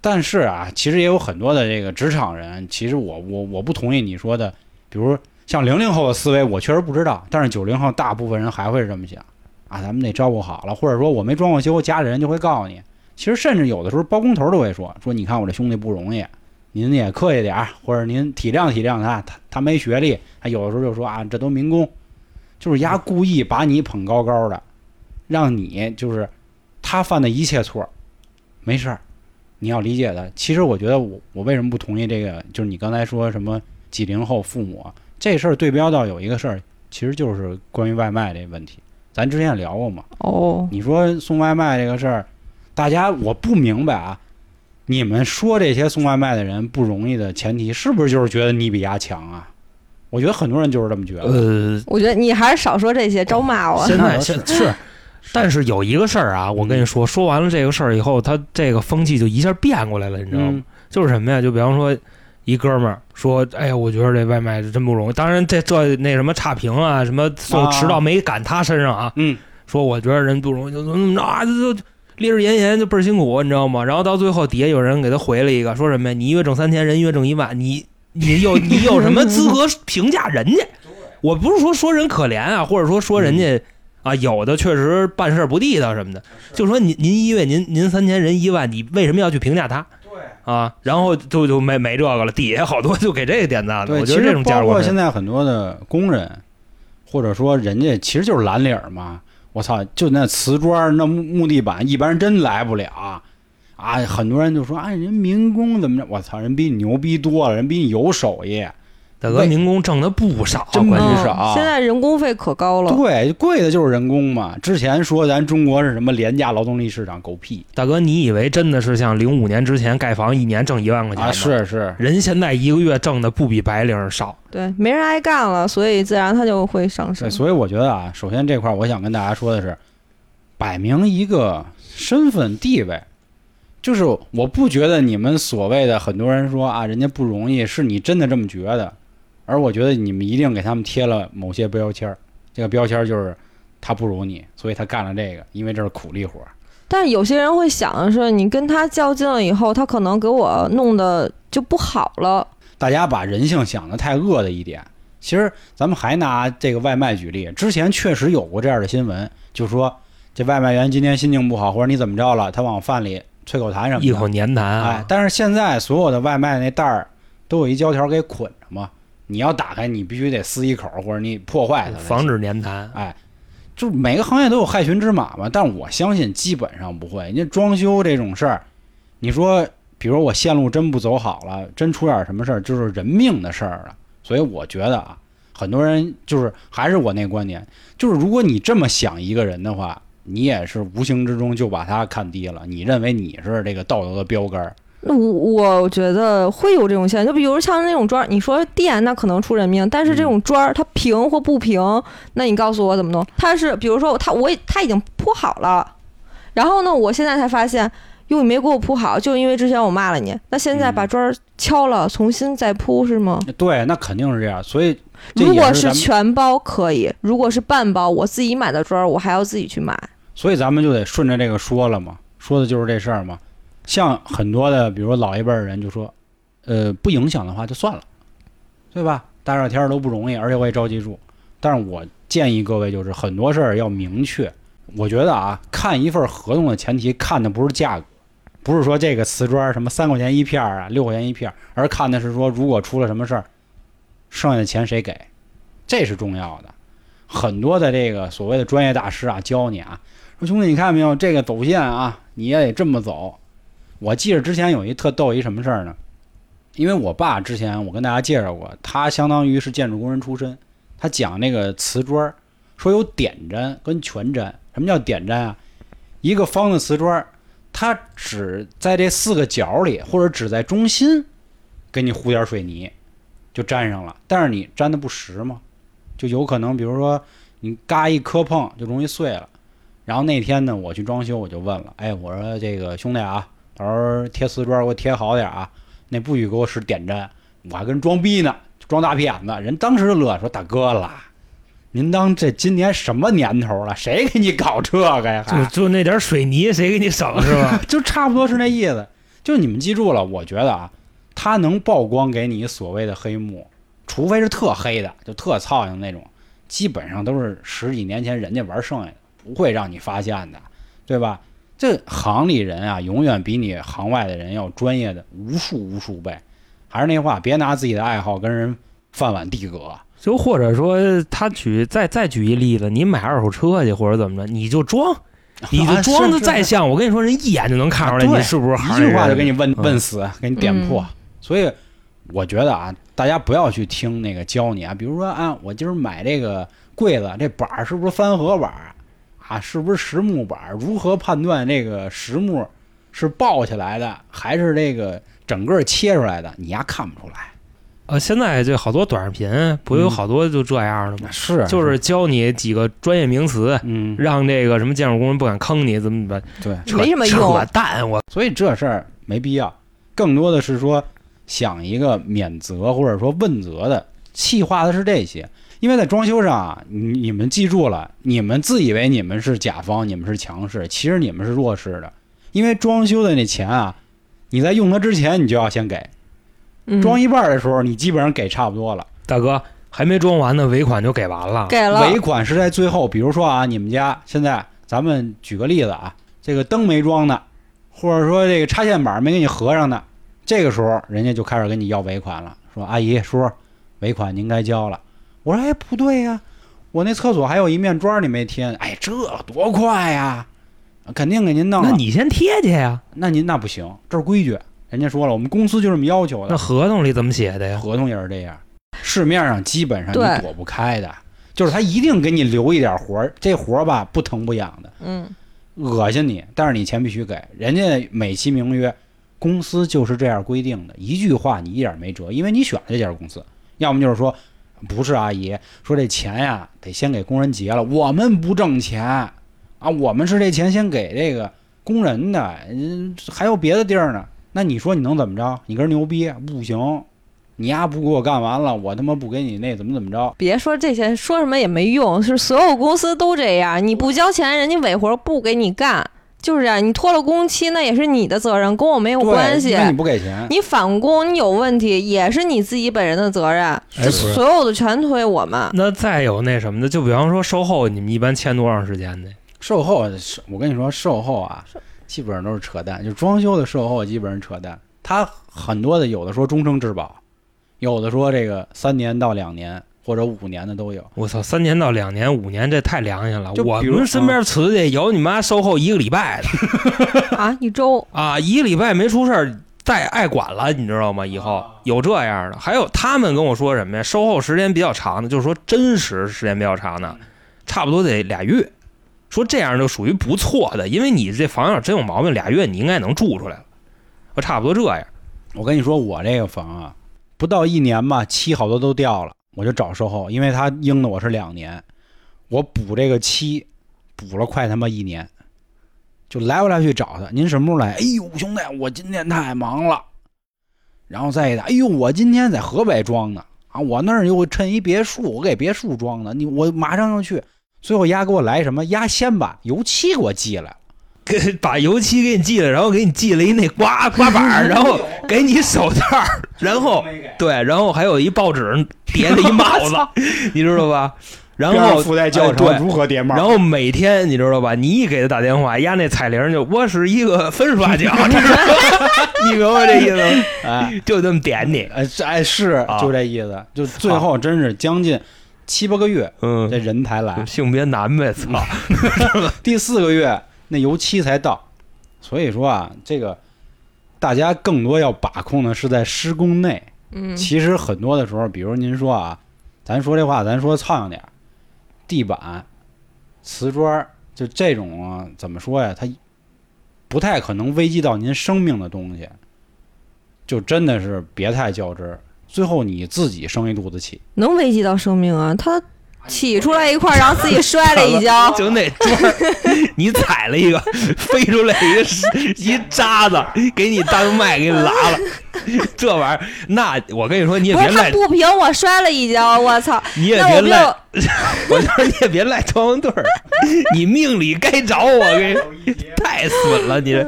但是啊，其实也有很多的这个职场人，其实我我我不同意你说的，比如像零零后的思维，我确实不知道，但是九零后大部分人还会是这么想啊，咱们得照顾好了，或者说我没装过修，家里人就会告诉你。其实甚至有的时候包工头都会说说，你看我这兄弟不容易，您也客气点儿，或者您体谅体谅他，他他没学历，他有的时候就说啊，这都民工，就是丫故意把你捧高高的，让你就是他犯的一切错，没事儿，你要理解他。其实我觉得我我为什么不同意这个，就是你刚才说什么几零后父母啊这事儿对标到有一个事儿，其实就是关于外卖这问题，咱之前也聊过嘛。哦，你说送外卖这个事儿，大家我不明白啊，你们说这些送外卖的人不容易的前提，是不是就是觉得你比他强啊？我觉得很多人就是这么觉得。呃，我觉得你还是少说这些，招骂我。现在那现是，但是有一个事儿啊，我跟你说，说完了这个事儿以后，他这个风气就一下变过来了，你知道吗？嗯就是什么呀？就比方说，一哥们儿说：“哎呀，我觉得这外卖真不容易。”当然，这这那什么差评啊，什么送啊迟到没赶他身上啊。嗯，说我觉得人不容易，就怎么怎么着啊，就就烈日炎炎，就倍儿辛苦，你知道吗？然后到最后底下有人给他回了一个，说什么呀？你一月挣三千，人一月挣一万，你你有你有什么资格评价人家？我不是说说人可怜啊，或者说说人家啊，有的确实办事儿不地道什么的，就说您您一月您您三千，人一万，你为什么要去评价他？对。啊，然后就就没没这个了，底下好多就给这个点赞的。对，我觉得这种价我括现在很多的工人，或者说人家其实就是蓝领儿嘛。我操，就那瓷砖、那木木地板，一般人真来不了啊。很多人就说啊，人民工怎么着？我操，人比你牛逼多了，人比你有手艺。大哥，民工挣的不少，真不关键是少嗯现在人工费可高了。对，贵的就是人工嘛。之前说咱中国是什么廉价劳动力市场，狗屁大哥，你以为真的是像零五年之前盖房一年挣一万块钱吗？啊！是是，人现在一个月挣的不比白领少。对，没人爱干了，所以自然它就会上升对，。所以我觉得啊，首先这块儿我想跟大家说的是，摆明一个身份地位，就是我不觉得你们所谓的很多人说啊，人家不容易，是你真的这么觉得，而我觉得你们一定给他们贴了某些标签儿，这个标签儿就是他不如你，所以他干了这个，因为这是苦力活儿。但是有些人会想的是，你跟他较劲了以后，他可能给我弄的就不好了。大家把人性想得太恶的一点。其实咱们还拿这个外卖举例，之前确实有过这样的新闻，就说这外卖员今天心情不好，或者你怎么着了，他往饭里啐口痰什么的。一口粘痰哎啊，！但是现在所有的外卖那袋儿都有一胶条给捆着嘛，你要打开，你必须得撕一口，或者你破坏它，防。止粘痰。哎，就每个行业都有害群之马嘛，但我相信基本上不会。人家装修这种事儿，你说，比如我线路真不走好了，真出点什么事儿，就是人命的事儿了。所以我觉得啊，很多人就是还是我那观点，就是如果你这么想一个人的话，你也是无形之中就把他看低了，你认为你是这个道德的标杆儿。那我我觉得会有这种现象，就比如像那种砖儿，你说电那可能出人命，但是这种砖儿它平或不平，那你告诉我怎么弄？它是比如说它我它已经铺好了，然后呢，我现在才发现，哟，你没给我铺好，就因为之前我骂了你，那现在把砖儿敲了，重新再铺是吗？对，那肯定是这样。所以如果是全包可以，如果是半包，我自己买的砖儿，我还要自己去买。所以咱们就得顺着这个说了嘛，说的就是这事儿嘛。像很多的，比如说老一辈儿人就说，呃，不影响的话就算了，对吧？大热天儿都不容易，而且我也着急住。但是我建议各位就是很多事儿要明确。我觉得啊，看一份合同的前提看的不是价格，不是说这个瓷砖什么三块钱一片儿啊，六块钱一片儿，而看的是说如果出了什么事儿，剩下的钱谁给，这是重要的。很多的这个所谓的专业大师啊，教你啊，说兄弟你看没有这个走线啊，你也得这么走。我记着之前有一特逗一什么事儿呢？因为我爸之前我跟大家介绍过，他相当于是建筑工人出身，他讲那个瓷砖，说有点粘跟全粘。什么叫点粘啊？一个方的瓷砖儿，它只在这四个角里，或者只在中心，给你糊点水泥，就粘上了。但是你粘的不实嘛，就有可能，比如说你嘎一磕碰就容易碎了。然后那天呢，我去装修，我就问了，哎，我说这个兄弟啊，到时候贴瓷砖给我贴好点啊，那不许给我使点针，我还跟人装逼呢，装大屁眼子。人当时就乐说，大哥啦。您当这今年什么年头了？谁给你搞这个呀？就就那点水泥，谁给你省 是吧？就差不多是那意思。就你们记住了，我觉得啊，他能曝光给你所谓的黑幕，除非是特黑的，就特操心那种，基本上都是十几年前人家玩剩下的，不会让你发现的，对吧？这行里人啊，永远比你行外的人要专业的无数无数倍。还是那话，别拿自己的爱好跟人饭碗递葛。就或者说，他举再再举一例子，你买二手车去或者怎么着，你就装，你就装的再像，我跟你说，人一眼就能看出来你是不是一句话就给你问问死，给你点破。所以我觉得啊，大家不要去听那个教你啊，比如说啊，我今儿买这个柜子，这板儿是不是翻合板啊？是不是实木板？如何判断这个实木是抱起来的还是这个整个切出来的？你丫看不出来。呃，现在这好多短视频，不有好多就这样的吗？是，就是教你几个专业名词，嗯，让这个什么建筑工人不敢坑你，怎么怎么？对，没什么用。扯淡，我所以这事儿没必要，更多的是说想一个免责或者说问责的，气化的是这些。因为在装修上啊，你你们记住了，你们自以为你们是甲方，你们是强势，其实你们是弱势的。因为装修的那钱啊，你在用它之前，你就要先给。装一半的时候，你基本上给差不多了。大哥还没装完呢，尾款就给完了。给了尾款是在最后，比如说啊，你们家现在咱们举个例子啊，这个灯没装呢，或者说这个插线板没给你合上呢，这个时候人家就开始跟你要尾款了，说阿姨叔，尾款您该交了。我说哎不对呀，我那厕所还有一面砖你没贴，哎这多快呀，肯定给您弄。那你先贴去呀？那您那不行，这是规矩。人家说了，我们公司就这么要求的。那合同里怎么写的呀？合同也是这样，市面上基本上你躲不开的，就是他一定给你留一点活儿，这活儿吧不疼不痒的，嗯，恶心你，但是你钱必须给。人家美其名曰，公司就是这样规定的，一句话你一点没辙，因为你选了这家公司。要么就是说，不是阿姨说这钱呀得先给工人结了，我们不挣钱啊，我们是这钱先给这个工人的，嗯，还有别的地儿呢。那你说你能怎么着？你跟牛逼不行，你丫不给我干完了，我他妈不给你那怎么怎么着？别说这些，说什么也没用。是所有公司都这样，你不交钱，人家尾活不给你干，就是啊。你拖了工期，那也是你的责任，跟我没有关系。那你不给钱，你返工你有问题，也是你自己本人的责任。所有的全推我们。那再有那什么的，就比方说售后，你们一般签多长时间的？售后，我跟你说，售后啊。基本上都是扯淡，就装修的售后基本上扯淡。他很多的有的说终生质保，有的说这个三年到两年或者五年的都有。我操，三年到两年、五年这太良心了。我们身边瓷器有你妈售后一个礼拜的 啊，一周啊，一个礼拜没出事儿再爱管了，你知道吗？以后有这样的，还有他们跟我说什么呀？售后时间比较长的，就是说真实时间比较长的，差不多得俩月。说这样就属于不错的，因为你这房要真有毛病，俩月你应该能住出来了。我差不多这样。我跟你说，我这个房啊，不到一年吧，漆好多都掉了，我就找售后，因为他应的我是两年，我补这个漆，补了快他妈一年，就来回来去找他。您什么时候来？哎呦，兄弟，我今天太忙了。然后再一个，哎呦，我今天在河北装呢，啊，我那儿又趁一别墅，我给别墅装呢，你我马上要去。最后丫给我来什么？丫先把油漆给我寄来了，给 把油漆给你寄了，然后给你寄了一那刮刮板，然后给你手套，然后对，然后还有一报纸叠了一帽子，你知道吧？然后附带教程如何叠帽，然后每天你知道吧？你一给他打电话，压那彩铃就我是一个粉刷匠，你明白这意思吗？哎就这么点你，哎哎是啊就这意思，就最后真是将近七八个月，嗯这，人才来，性别男呗，操，第四个月那油漆才到，所以说啊，这个大家更多要把控的是在施工内。嗯，其实很多的时候，比如您说啊，咱说这话，咱说苍蝇点儿，地板、瓷砖，就这种啊，怎么说呀？它不太可能危及到您生命的东西，就真的是别太较真儿，最后你自己生一肚子气。能危及到生命啊！他起出来一块儿，然后自己摔了一跤，就那砖儿，你踩了一个，飞出来一个一渣子，给你当麦给你拉了。这玩意儿，那我跟你说，你也别赖，不平，我摔了一跤，我操！你也别赖，就我就说你也别赖装潢队儿，你命里该着我，给太损了，你这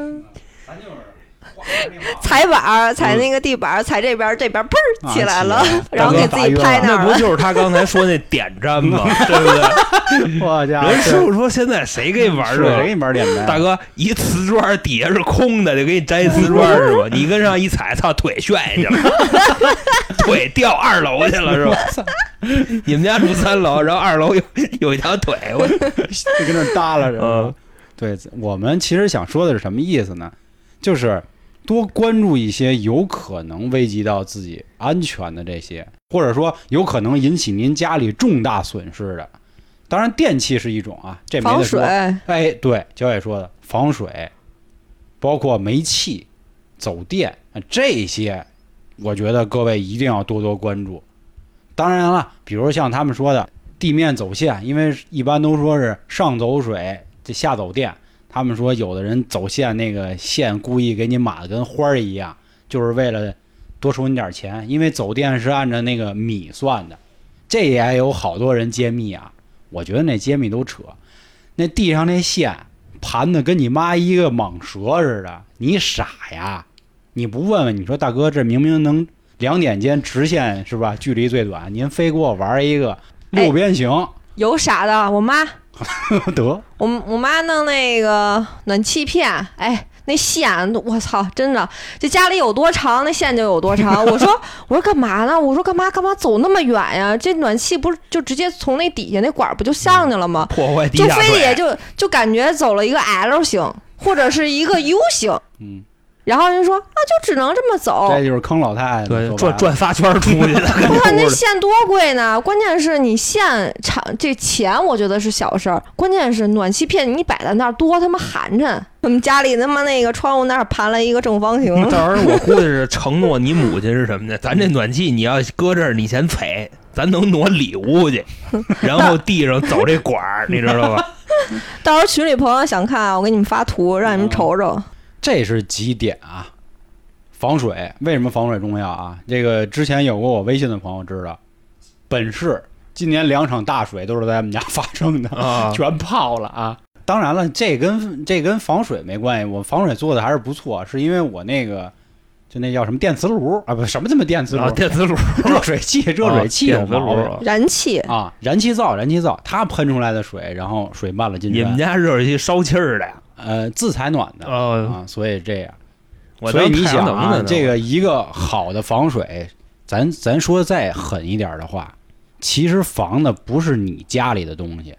踩板儿，踩那个地板儿，踩这边儿，这边儿嘣儿起来了 然后给自己拍那儿。那不就是他刚才说那点 粘吗？对不对？我家人师傅说现在谁给你玩这个？谁给你玩点粘？大哥，一瓷砖底下是空的，就给你摘瓷砖是吧？你跟上一踩，操，腿炫下去了，腿掉二楼去了是吧？你们家住三楼，然后二楼有有一条腿，我就跟那耷拉着。嗯对我们其实想说的是什么意思呢？就是多关注一些有可能危及到自己安全的这些，或者说有可能引起您家里重大损失的。当然，电器是一种啊，这没防水得说。，哎，对，焦姐说的防水，包括煤气、走电啊这些，我觉得各位一定要多多关注。当然了，比如像他们说的地面走线，因为一般都说是上走水，这下走电。他们说有的人走线那个线故意给你码的跟花儿一样，就是为了多收你点钱，因为走电是按照那个米算的。这也有好多人揭秘啊，我觉得那揭秘都扯。那地上那线盘的跟你妈一个蟒蛇似的，你傻呀？你不问问，你说大哥，这明明能两点间直线是吧？距离最短，您非给我玩一个六边形，有傻的，我妈，得我我妈弄那个暖气片，哎，那线，我操，真的，这家里有多长，那线就有多长。我说 我说干嘛呢？我说干嘛干嘛走那么远呀？这暖气不是就直接从那底下那管儿不就上去了吗？破坏地就。非得就就感觉走了一个 L 型或者是一个 U 型，嗯，然后人说啊就只能这么走。这就是坑老太太。对，转转仨圈儿出去的，我看那线多贵呢，关键是你线长这钱，我觉得是小事儿，关键是暖气片你摆在那儿多他妈寒碜。我们家里他妈那个窗户那儿盘了一个正方形，到时候我估计是承诺你母亲是什么呢？咱这暖气你要搁这儿，你先赔，咱能挪里屋去，然后地上走这管儿，你知道吧？到时候群里朋友想看，我给你们发图，让你们瞅瞅。这是几点啊？防水为什么防水重要啊？这个之前有过我微信的朋友知道，本市今年两场大水都是在我们家发生的，啊，全泡了啊！当然了，这跟这跟防水没关系，我防水做的还是不错，是因为我那个就那叫什么电磁炉啊，不什么他妈电磁炉，啊，电磁炉，热水器，热水器有电磁毛病炉。燃气，啊，燃气灶，燃气灶，它喷出来的水，然后水漫了进去你们，家热水器烧气儿的呀？呃，自采暖的哦，啊，所以这样。所以你想啊这个一个好的防水，咱咱说再狠一点的话，其实防的不是你家里的东西，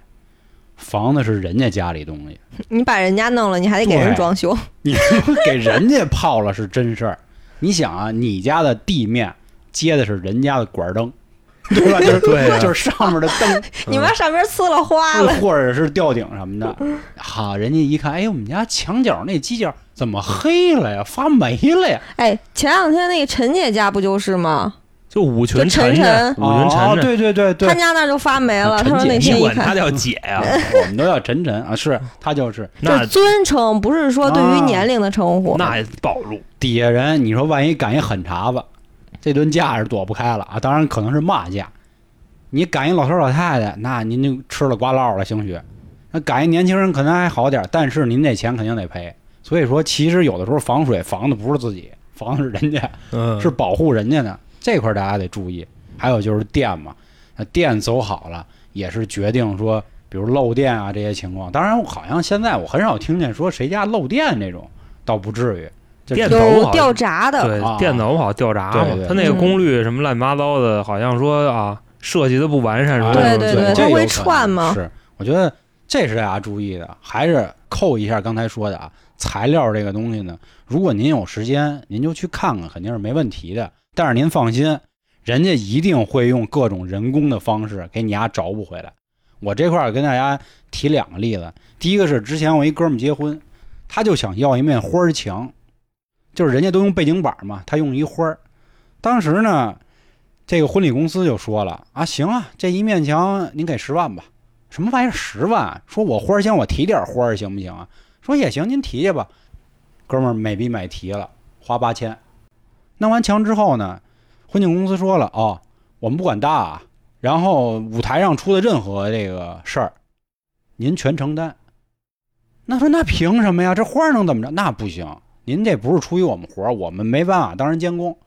防的是人家家里东西。你把人家弄了，你还得给人装修。你给人家泡了是真事儿。你想啊，你家的地面接的是人家的管灯，对吧？就是对啊就是上面的灯，你妈上边呲了花了，或者是吊顶什么的。好，人家一看，哎，我们家墙角那犄角怎么黑了呀？发霉了呀？哎，前两天那个陈姐家不就是吗？就五群就晨晨晨五群哦，晨晨，对对对对他，家那就发霉了。啊他说那陈姐你天一看，管他叫姐呀？我们都叫晨晨啊，是他就是那尊称不是说对于年龄的称呼。那暴露，底下人，你说万一赶一狠茬子，这顿架是躲不开了啊！当然可能是骂架，你赶一老头老太太，那您就吃了瓜落了，兴许；那赶一年轻人可能还好点，但是您这钱肯定得赔。所以说，其实有的时候防水防的不是自己，防的是人家，嗯，是保护人家的。这块儿大家得注意。还有就是电嘛，那电走好了，也是决定说，比如漏电啊这些情况。当然，我好像现在我很少听见说谁家漏电这种，倒不至于。就电头好有掉闸的，对啊，电脑不好掉闸嘛对对，它那个功率什么乱七八糟的，好像说啊设计的不完善，对对对它会串吗？是，我觉得这是大家注意的，还是扣一下刚才说的啊，材料这个东西呢，如果您有时间，您就去看看，肯定是没问题的。但是您放心，人家一定会用各种人工的方式给你丫找补回来。我这块儿跟大家提两个例子，第一个是之前我一哥们儿结婚，他就想要一面花儿墙，就是人家都用背景板嘛，他用一花儿。当时呢，这个婚礼公司就说了啊，行啊，这一面墙您给十万吧。什么玩意儿十万？说我花儿墙我提点花儿行不行啊？说也行，您提去吧。哥们儿买逼买提了，花八千。弄完墙之后呢，婚庆公司说了哦，我们不管大啊，然后舞台上出的任何这个事儿，您全承担。那说那凭什么呀？这花儿能怎么着？那不行，您这不是出于我们活儿，我们没办法当人监工。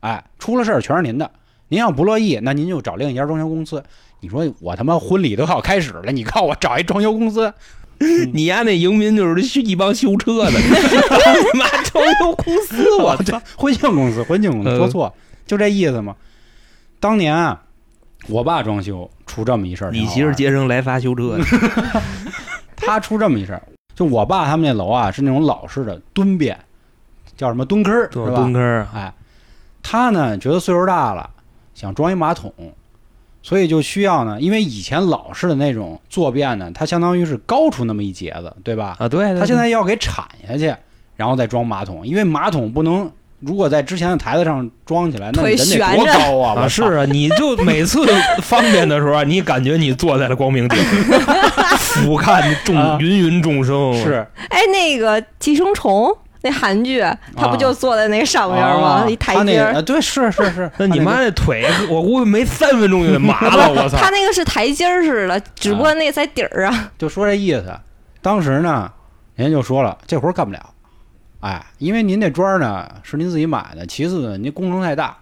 哎，出了事儿全是您的。您要不乐意，那您就找另一家装修公司。你说我他妈婚礼都要开始了，你告我找一装修公司，你丫那迎宾就是一帮修车的，你妈装修公司，我操！婚庆公司，婚庆公司嗯说错，就这意思嘛。当年啊，我爸装修出这么一事儿，你媳妇接生来发修车的，他出这么一事儿，就我爸他们那楼啊是那种老式的蹲便，叫什么蹲坑儿是吧？蹲坑儿，哎，他呢觉得岁数大了，想装一马桶，所以就需要呢，因为以前老式的那种坐便呢，它相当于是高出那么一截子，对吧？啊，对，对他现在要给铲下去，然后再装马桶，因为马桶不能。如果在之前的台子上装起来，那腿人得多高啊！啊，是啊，你就每次方便的时候啊，你感觉你坐在了光明顶，俯瞰众啊芸芸众生，是哎，那个《寄生虫》那韩剧，他不就坐在那个上面吗？啊一台阶儿。个啊对，是是是。那你妈那腿，我估计没三分钟就得麻了，我操！他那个是台阶儿似的，只不过那在底儿啊。就说这意思。当时呢，人家就说了，这活儿干不了。哎，因为您那砖儿呢是您自己买的，其次呢，您工程太大，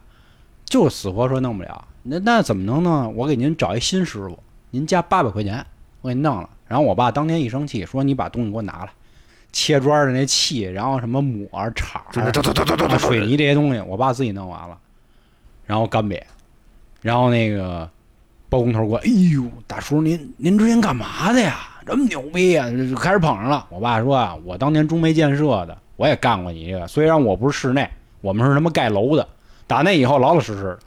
就死活说弄不了。那那怎么能呢？我给您找一新师傅，您加八百块钱，我给您弄了。然后我爸当天一生气，说你把东西给我拿来，切砖儿的那器，然后什么抹儿、铲水泥这些东西，我爸自己弄完了，然后干瘪，然后那个包工头过来，哎呦，大叔您您之前干嘛的呀？这么牛逼呀、就开始捧上了。我爸说啊，我当年中煤建设的，我也干过你这个，虽然我不是室内，我们是他妈盖楼的。打那以后老老实实的，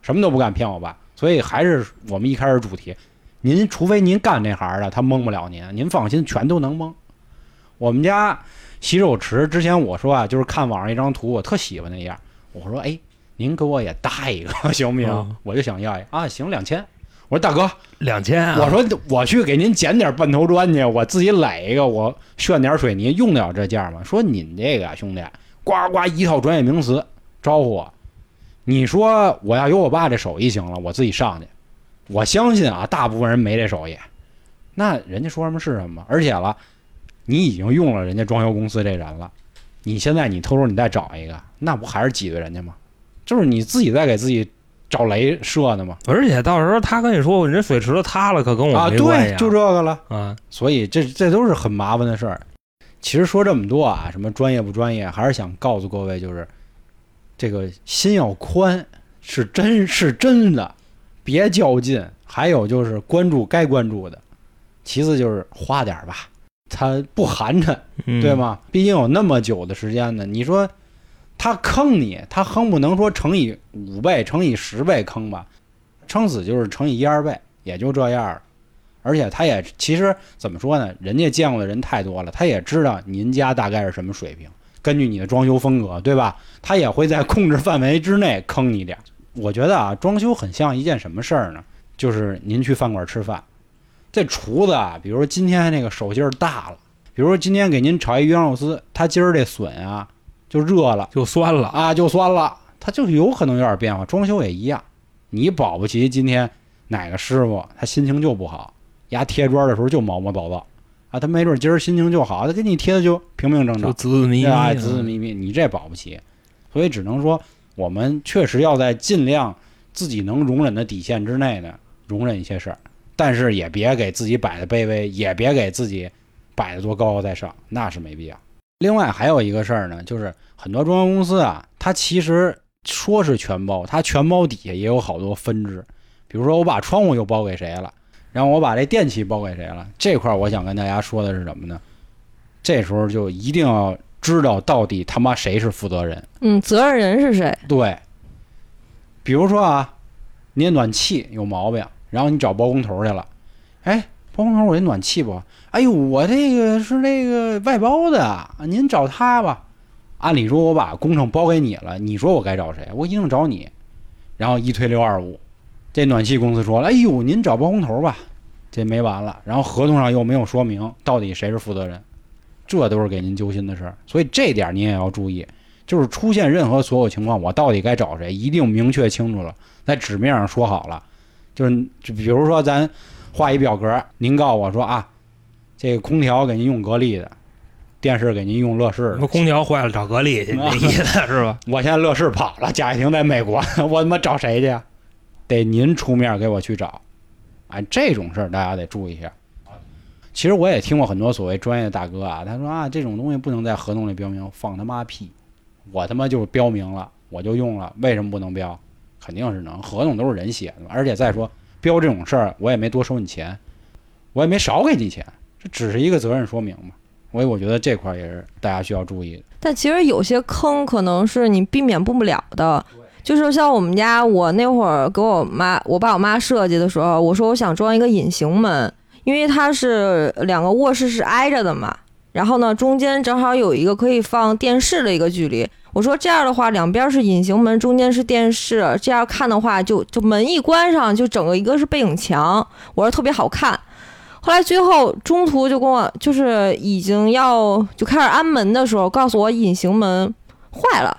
什么都不敢骗我爸。所以还是我们一开始主题，您除非您干这行的，他蒙不了您，您放心，全都能蒙。我们家洗手池之前我说啊，就是看网上一张图，我特喜欢那样，我说哎，您给我也搭一个 行不行？嗯我就想要一个啊，行，两千。我说大哥，两千啊，我说我去给您捡点半头砖去，我自己垒一个，我炫点水泥，用得了这价吗？说您这个兄弟，呱呱一套专业名词招呼我。你说我要有我爸这手艺行了，我自己上去。我相信啊，大部分人没这手艺。那人家说什么是什么，而且了，你已经用了人家装修公司这人了，你现在你偷偷你再找一个，那不还是挤兑人家吗？就是你自己在给自己找雷射呢吗？而且到时候他跟你说，我这水池子塌了，可跟我啊，没关系对，就这个了。啊，所以这这都是很麻烦的事儿。其实说这么多啊，什么专业不专业，还是想告诉各位，就是这个心要宽，是真是真的，别较劲。还有就是关注该关注的，其次就是花点儿吧，他不寒碜，嗯对？吗？毕竟有那么久的时间呢，你说他坑你，他哼不能说乘以五倍、乘以十倍坑吧，撑死就是乘以一二倍，也就这样了。而且他也其实怎么说呢？人家见过的人太多了，他也知道您家大概是什么水平，根据你的装修风格，对吧？他也会在控制范围之内坑你点儿。我觉得啊，装修很像一件什么事儿呢？就是您去饭馆吃饭，这厨子啊，比如说今天那个手劲儿大了，比如说今天给您炒一鱼香肉丝，他今儿这笋啊就热了就酸了，啊，就酸了，他就有可能有点变化。装修也一样，你保不齐今天哪个师傅他心情就不好，牙贴砖的时候就毛毛躁躁啊，他没准今儿心情就好，他给你贴的就平平整整就正，滋滋迷迷对吧？啊，子子迷迷，你这保不齐，所以只能说我们确实要在尽量自己能容忍的底线之内呢，容忍一些事儿。但是也别给自己摆的卑微，也别给自己摆的多高高在上，那是没必要。另外还有一个事儿呢，就是很多装修公司啊，它其实说是全包，它全包底下也有好多分支。比如说我把窗户又包给谁了，然后我把这电器包给谁了，这块儿我想跟大家说的是什么呢？这时候就一定要知道到底他妈谁是负责人。嗯，责任人是谁？对，比如说啊，你的暖气有毛病，然后你找包工头去了，哎，包工头，我这暖气不？哎呦，我这个是那个外包的，您找他吧。按理说，我把工程包给你了，你说我该找谁？我一定找你。然后一推六二五，这暖气公司说了，哎呦，您找包工头吧，这没完了。然后合同上又没有说明到底谁是负责人，这都是给您揪心的事儿。所以这点您也要注意。就是出现任何所有情况，我到底该找谁，一定明确清楚了，在纸面上说好了。就是就比如说咱画一表格，您告诉我说啊，这个空调给您用格力的，电视给您用乐视的。空调坏了找格力去，那意思是吧？我现在乐视跑了，贾跃亭在美国，我他妈找谁去呀？得您出面给我去找。哎，这种事儿大家得注意一下。其实我也听过很多所谓专业的大哥啊，他说啊，这种东西不能在合同里标明，放他妈屁！我他妈就是标明了，我就用了，为什么不能标？肯定是能，合同都是人写的，而且再说标这种事儿，我也没多收你钱，我也没少给你钱，这只是一个责任说明嘛。所以我觉得这块也是大家需要注意的。但其实有些坑可能是你避免不了的，就是像我们家，我那会儿给我妈、我爸、我妈设计的时候，我说我想装一个隐形门，因为它是两个卧室是挨着的嘛。然后呢，中间正好有一个可以放电视的一个距离。我说这样的话，两边是隐形门，中间是电视，这样看的话，就就门一关上，就整个一个是背影墙，我说特别好看。后来最后中途就跟我就是已经要就开始安门的时候，告诉我隐形门坏了，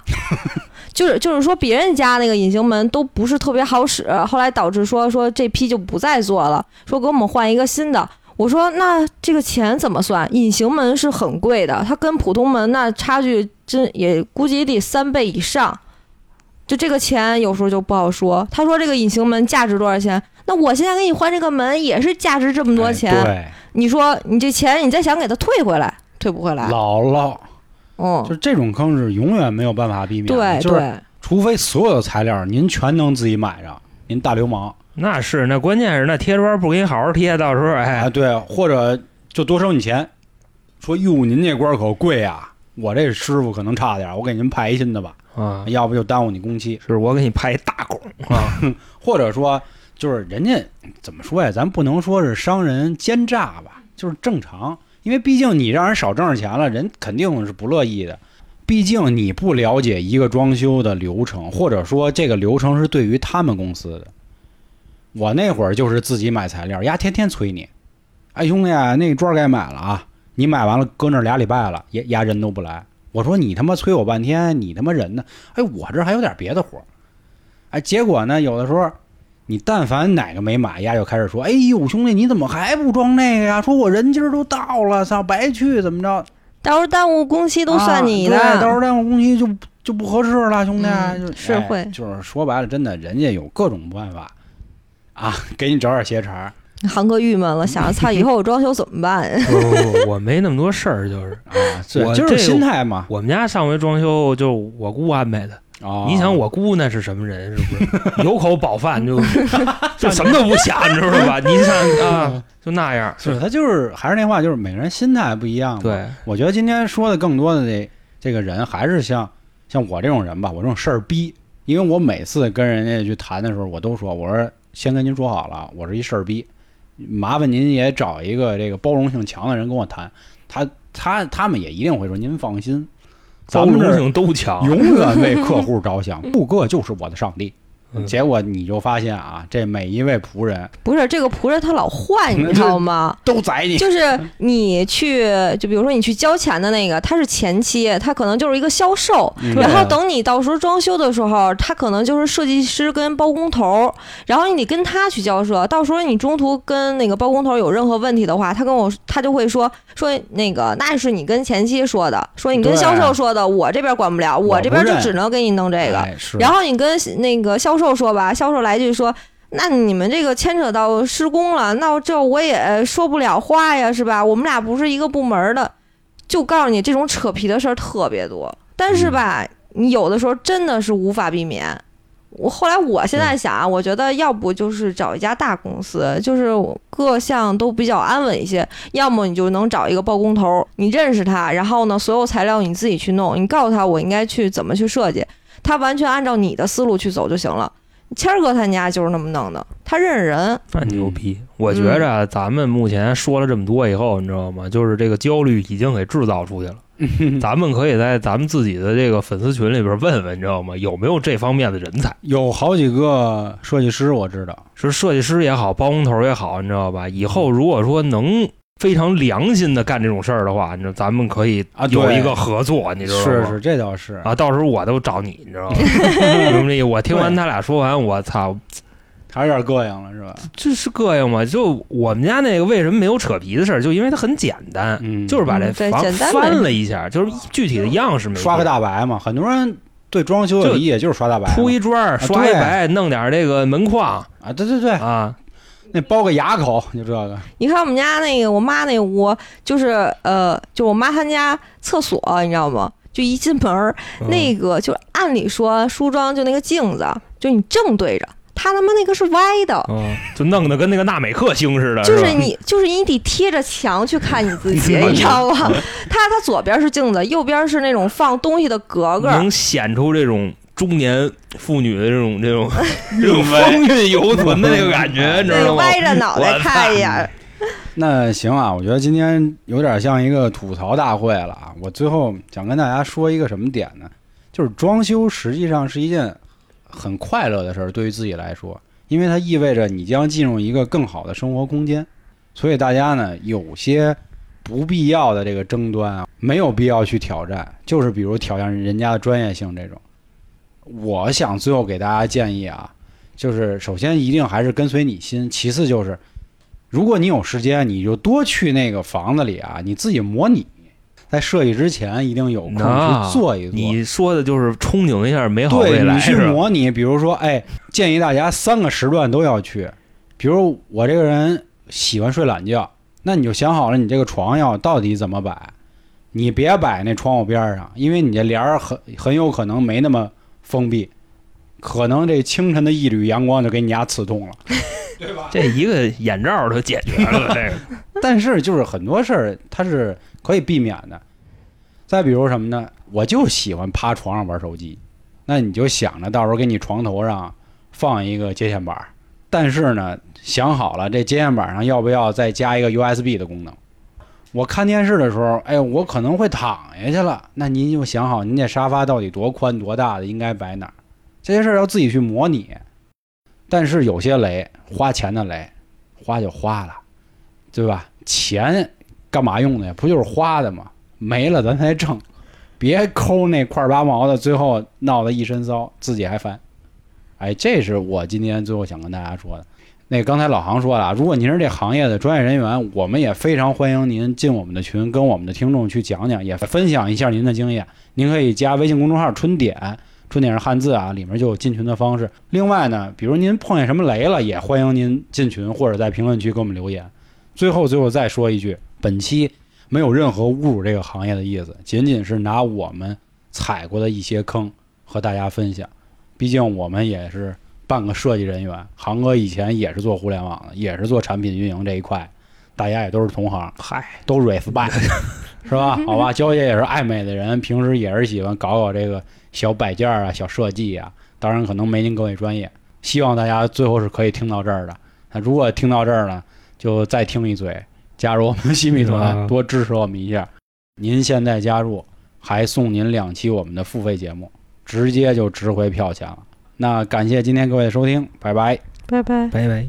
就是就是说别人家那个隐形门都不是特别好使，后来导致说说这批就不再做了，说给我们换一个新的。我说那这个钱怎么算？隐形门是很贵的，它跟普通门那差距真也估计得三倍以上。就这个钱有时候就不好说。他说这个隐形门价值多少钱？那我现在给你换这个门也是价值这么多钱。哎对，你说你这钱你再想给他退回来，退不回来。姥姥，嗯就，这种坑是永远没有办法避免的。对就是对，除非所有的材料您全能自己买着，您大流氓那是，那关键是那贴砖不给你好好贴，到时候啊，哎，对，或者就多收你钱，说哟您这官儿可贵啊，我这师傅可能差点儿，我给您派一新的吧，啊，要不就耽误你工期。是我给你派一大拱啊，或者说就是人家怎么说呀？咱不能说是商人奸诈吧，就是正常，因为毕竟你让人少挣着钱了，人肯定是不乐意的。毕竟你不了解一个装修的流程，或者说这个流程是对于他们公司的。我那会儿就是自己买材料，丫天天催你，哎兄弟，那个砖该买了啊，你买完了搁那儿俩礼拜了，丫丫人都不来。我说你他妈催我半天，你他妈人呢？哎，我这还有点别的活儿。哎，结果呢，有的时候你但凡哪个没买，丫就开始说：“哎呦，兄弟，你怎么还不装那个呀？说我人今儿都到了，操，白去怎么着？到时候耽误工期都算你的。啊对到时候耽误工期就就不合适了，兄弟。嗯就是哎会就是说白了，真的，人家有各种办法啊，给你找点邪茬儿航哥郁闷了，想着操，以后我装修怎么办？不不不，我没那么多事儿，就是啊，我就是心态嘛。我们家上回装修就我姑安排的。啊，你想我姑那是什么人？是不是 有口饱饭就 就什么都不想，你知道吧？你想啊，就那样。是他就是还是那话，就是每个人心态不一样嘛。对，我觉得今天说的更多的这这个人，还是像像我这种人吧，我这种事儿逼。因为我每次跟人家去谈的时候，我都说，我说先跟您说好了，我是一事儿逼，麻烦您也找一个这个包容性强的人跟我谈。他他他们也一定会说，您放心，咱们这都强。永远为客户着想，顾客就是我的上帝。嗯结果你就发现啊，这每一位仆人不是这个仆人他老换，你知道吗？都宰你。就是你去，就比如说你去交钱的那个，他是前期，他可能就是一个销售，嗯然后等你到时候装修的时候，他可能就是设计师跟包工头，然后你得跟他去交涉。到时候你中途跟那个包工头有任何问题的话，他跟我他就会说说那个那是你跟前期说的，说你跟销售说的，我这边管不了，我我这边就只能给你弄这个。哎然后你跟那个销售说吧，销售来句说。那你们这个牵扯到施工了，那这我也说不了话呀，是吧？我们俩不是一个部门的，就告诉你这种扯皮的事儿特别多。但是吧，你有的时候真的是无法避免。我后来我现在想啊，我觉得要不就是找一家大公司，就是各项都比较安稳一些；要么你就能找一个包工头，你认识他，然后呢，所有材料你自己去弄，你告诉他我应该去怎么去设计，他完全按照你的思路去走就行了。谦儿哥他家就是那么弄的，他认识人，那牛逼！我觉着啊咱们目前说了这么多以后，你知道吗？就是这个焦虑已经给制造出去了。咱们可以在咱们自己的这个粉丝群里边问问，你知道吗？有没有这方面的人才？有好几个设计师，我知道，是设计师也好，包工头也好，你知道吧？以后如果说能非常良心的干这种事儿的话，你知道咱们可以啊有一个合作，你知道吗？是是，这倒是啊，到时候我都找你，你知道吗？我听完他俩说完，我操，还是有点膈应了，是吧？这是膈应吗？就我们家那个为什么没有扯皮的事儿？就因为它很简单，嗯，就是把这房翻了一下，就是具体的样式没刷个大白嘛。很多人对装修的理解就是刷大白，铺一砖，刷一白，弄点这个门框啊，对对对，啊，那包个牙口你知道个，你看我们家那个我妈那屋，就是呃，就我妈她家厕所，你知道吗？就一进门儿，嗯那个就按理说梳妆就那个镜子，就你正对着，她他妈那个是歪的，嗯，就弄得跟那个纳美克星似的，就是你就是你得贴着墙去看你自己，你知道吗？她她左边是镜子，右边是那种放东西的格格，能显出这种中年妇女的这种这种 这种风韵犹存的那个感觉，你知，道吗？歪着脑袋看一眼。那行啊，我觉得今天有点像一个吐槽大会了啊。我最后想跟大家说一个什么点呢？就是装修实际上是一件很快乐的事儿，对于自己来说，因为它意味着你将进入一个更好的生活空间。所以大家呢，有些不必要的这个争端啊，没有必要去挑战，就是比如挑战人家的专业性这种。我想最后给大家建议啊，就是首先一定还是跟随你心，其次就是。如果你有时间，你就多去那个房子里啊，你自己模拟，在设计之前一定有空啊去做一做。你说的就是憧憬一下美好未来对你去？模拟，比如说，哎，建议大家三个时段都要去。比如我这个人喜欢睡懒觉，那你就想好了，你这个床要到底怎么摆。你别摆那窗户边上，因为你这帘儿很很有可能没那么封闭，可能这清晨的一缕阳光就给你家刺痛了。对 吧这一个眼罩就解决了这个。但是就是很多事儿它是可以避免的。再比如什么呢？我就喜欢趴床上玩手机，那你就想着到时候给你床头上放一个接线板儿，但是呢，想好了这接线板上要不要再加一个 USB 的功能。我看电视的时候，哎，我可能会躺下去了，那您就想好您这沙发到底多宽多大的，应该摆哪儿，这些事儿要自己去模拟。但是有些雷，花钱的雷，花就花了。对吧？钱干嘛用的呀？不就是花的吗？没了咱才挣，别抠那块八毛的，最后闹得一身骚，自己还烦。哎，这是我今天最后想跟大家说的。那刚才老航说了，如果您是这行业的专业人员，我们也非常欢迎您进我们的群，跟我们的听众去讲讲，也分享一下您的经验。您可以加微信公众号“春点”，春点是汉字啊，里面就有进群的方式。另外呢，比如您碰见什么雷了，也欢迎您进群或者在评论区给我们留言。最后，最后再说一句，本期没有任何侮辱这个行业的意思，仅仅是拿我们踩过的一些坑和大家分享。毕竟我们也是半个设计人员，航哥以前也是做互联网的，也是做产品运营这一块，大家也都是同行，嗨，都 respect，是吧？好吧，娇姐也是爱美的人，平时也是喜欢搞搞这个小摆件啊、小设计啊，当然可能没您各位专业。希望大家最后是可以听到这儿的。那如果听到这儿呢？就再听一嘴，加入我们新米团，嗯多支持我们一下。您现在加入，还送您两期我们的付费节目，直接就值回票钱了。那感谢今天各位的收听，拜拜。拜拜。拜拜。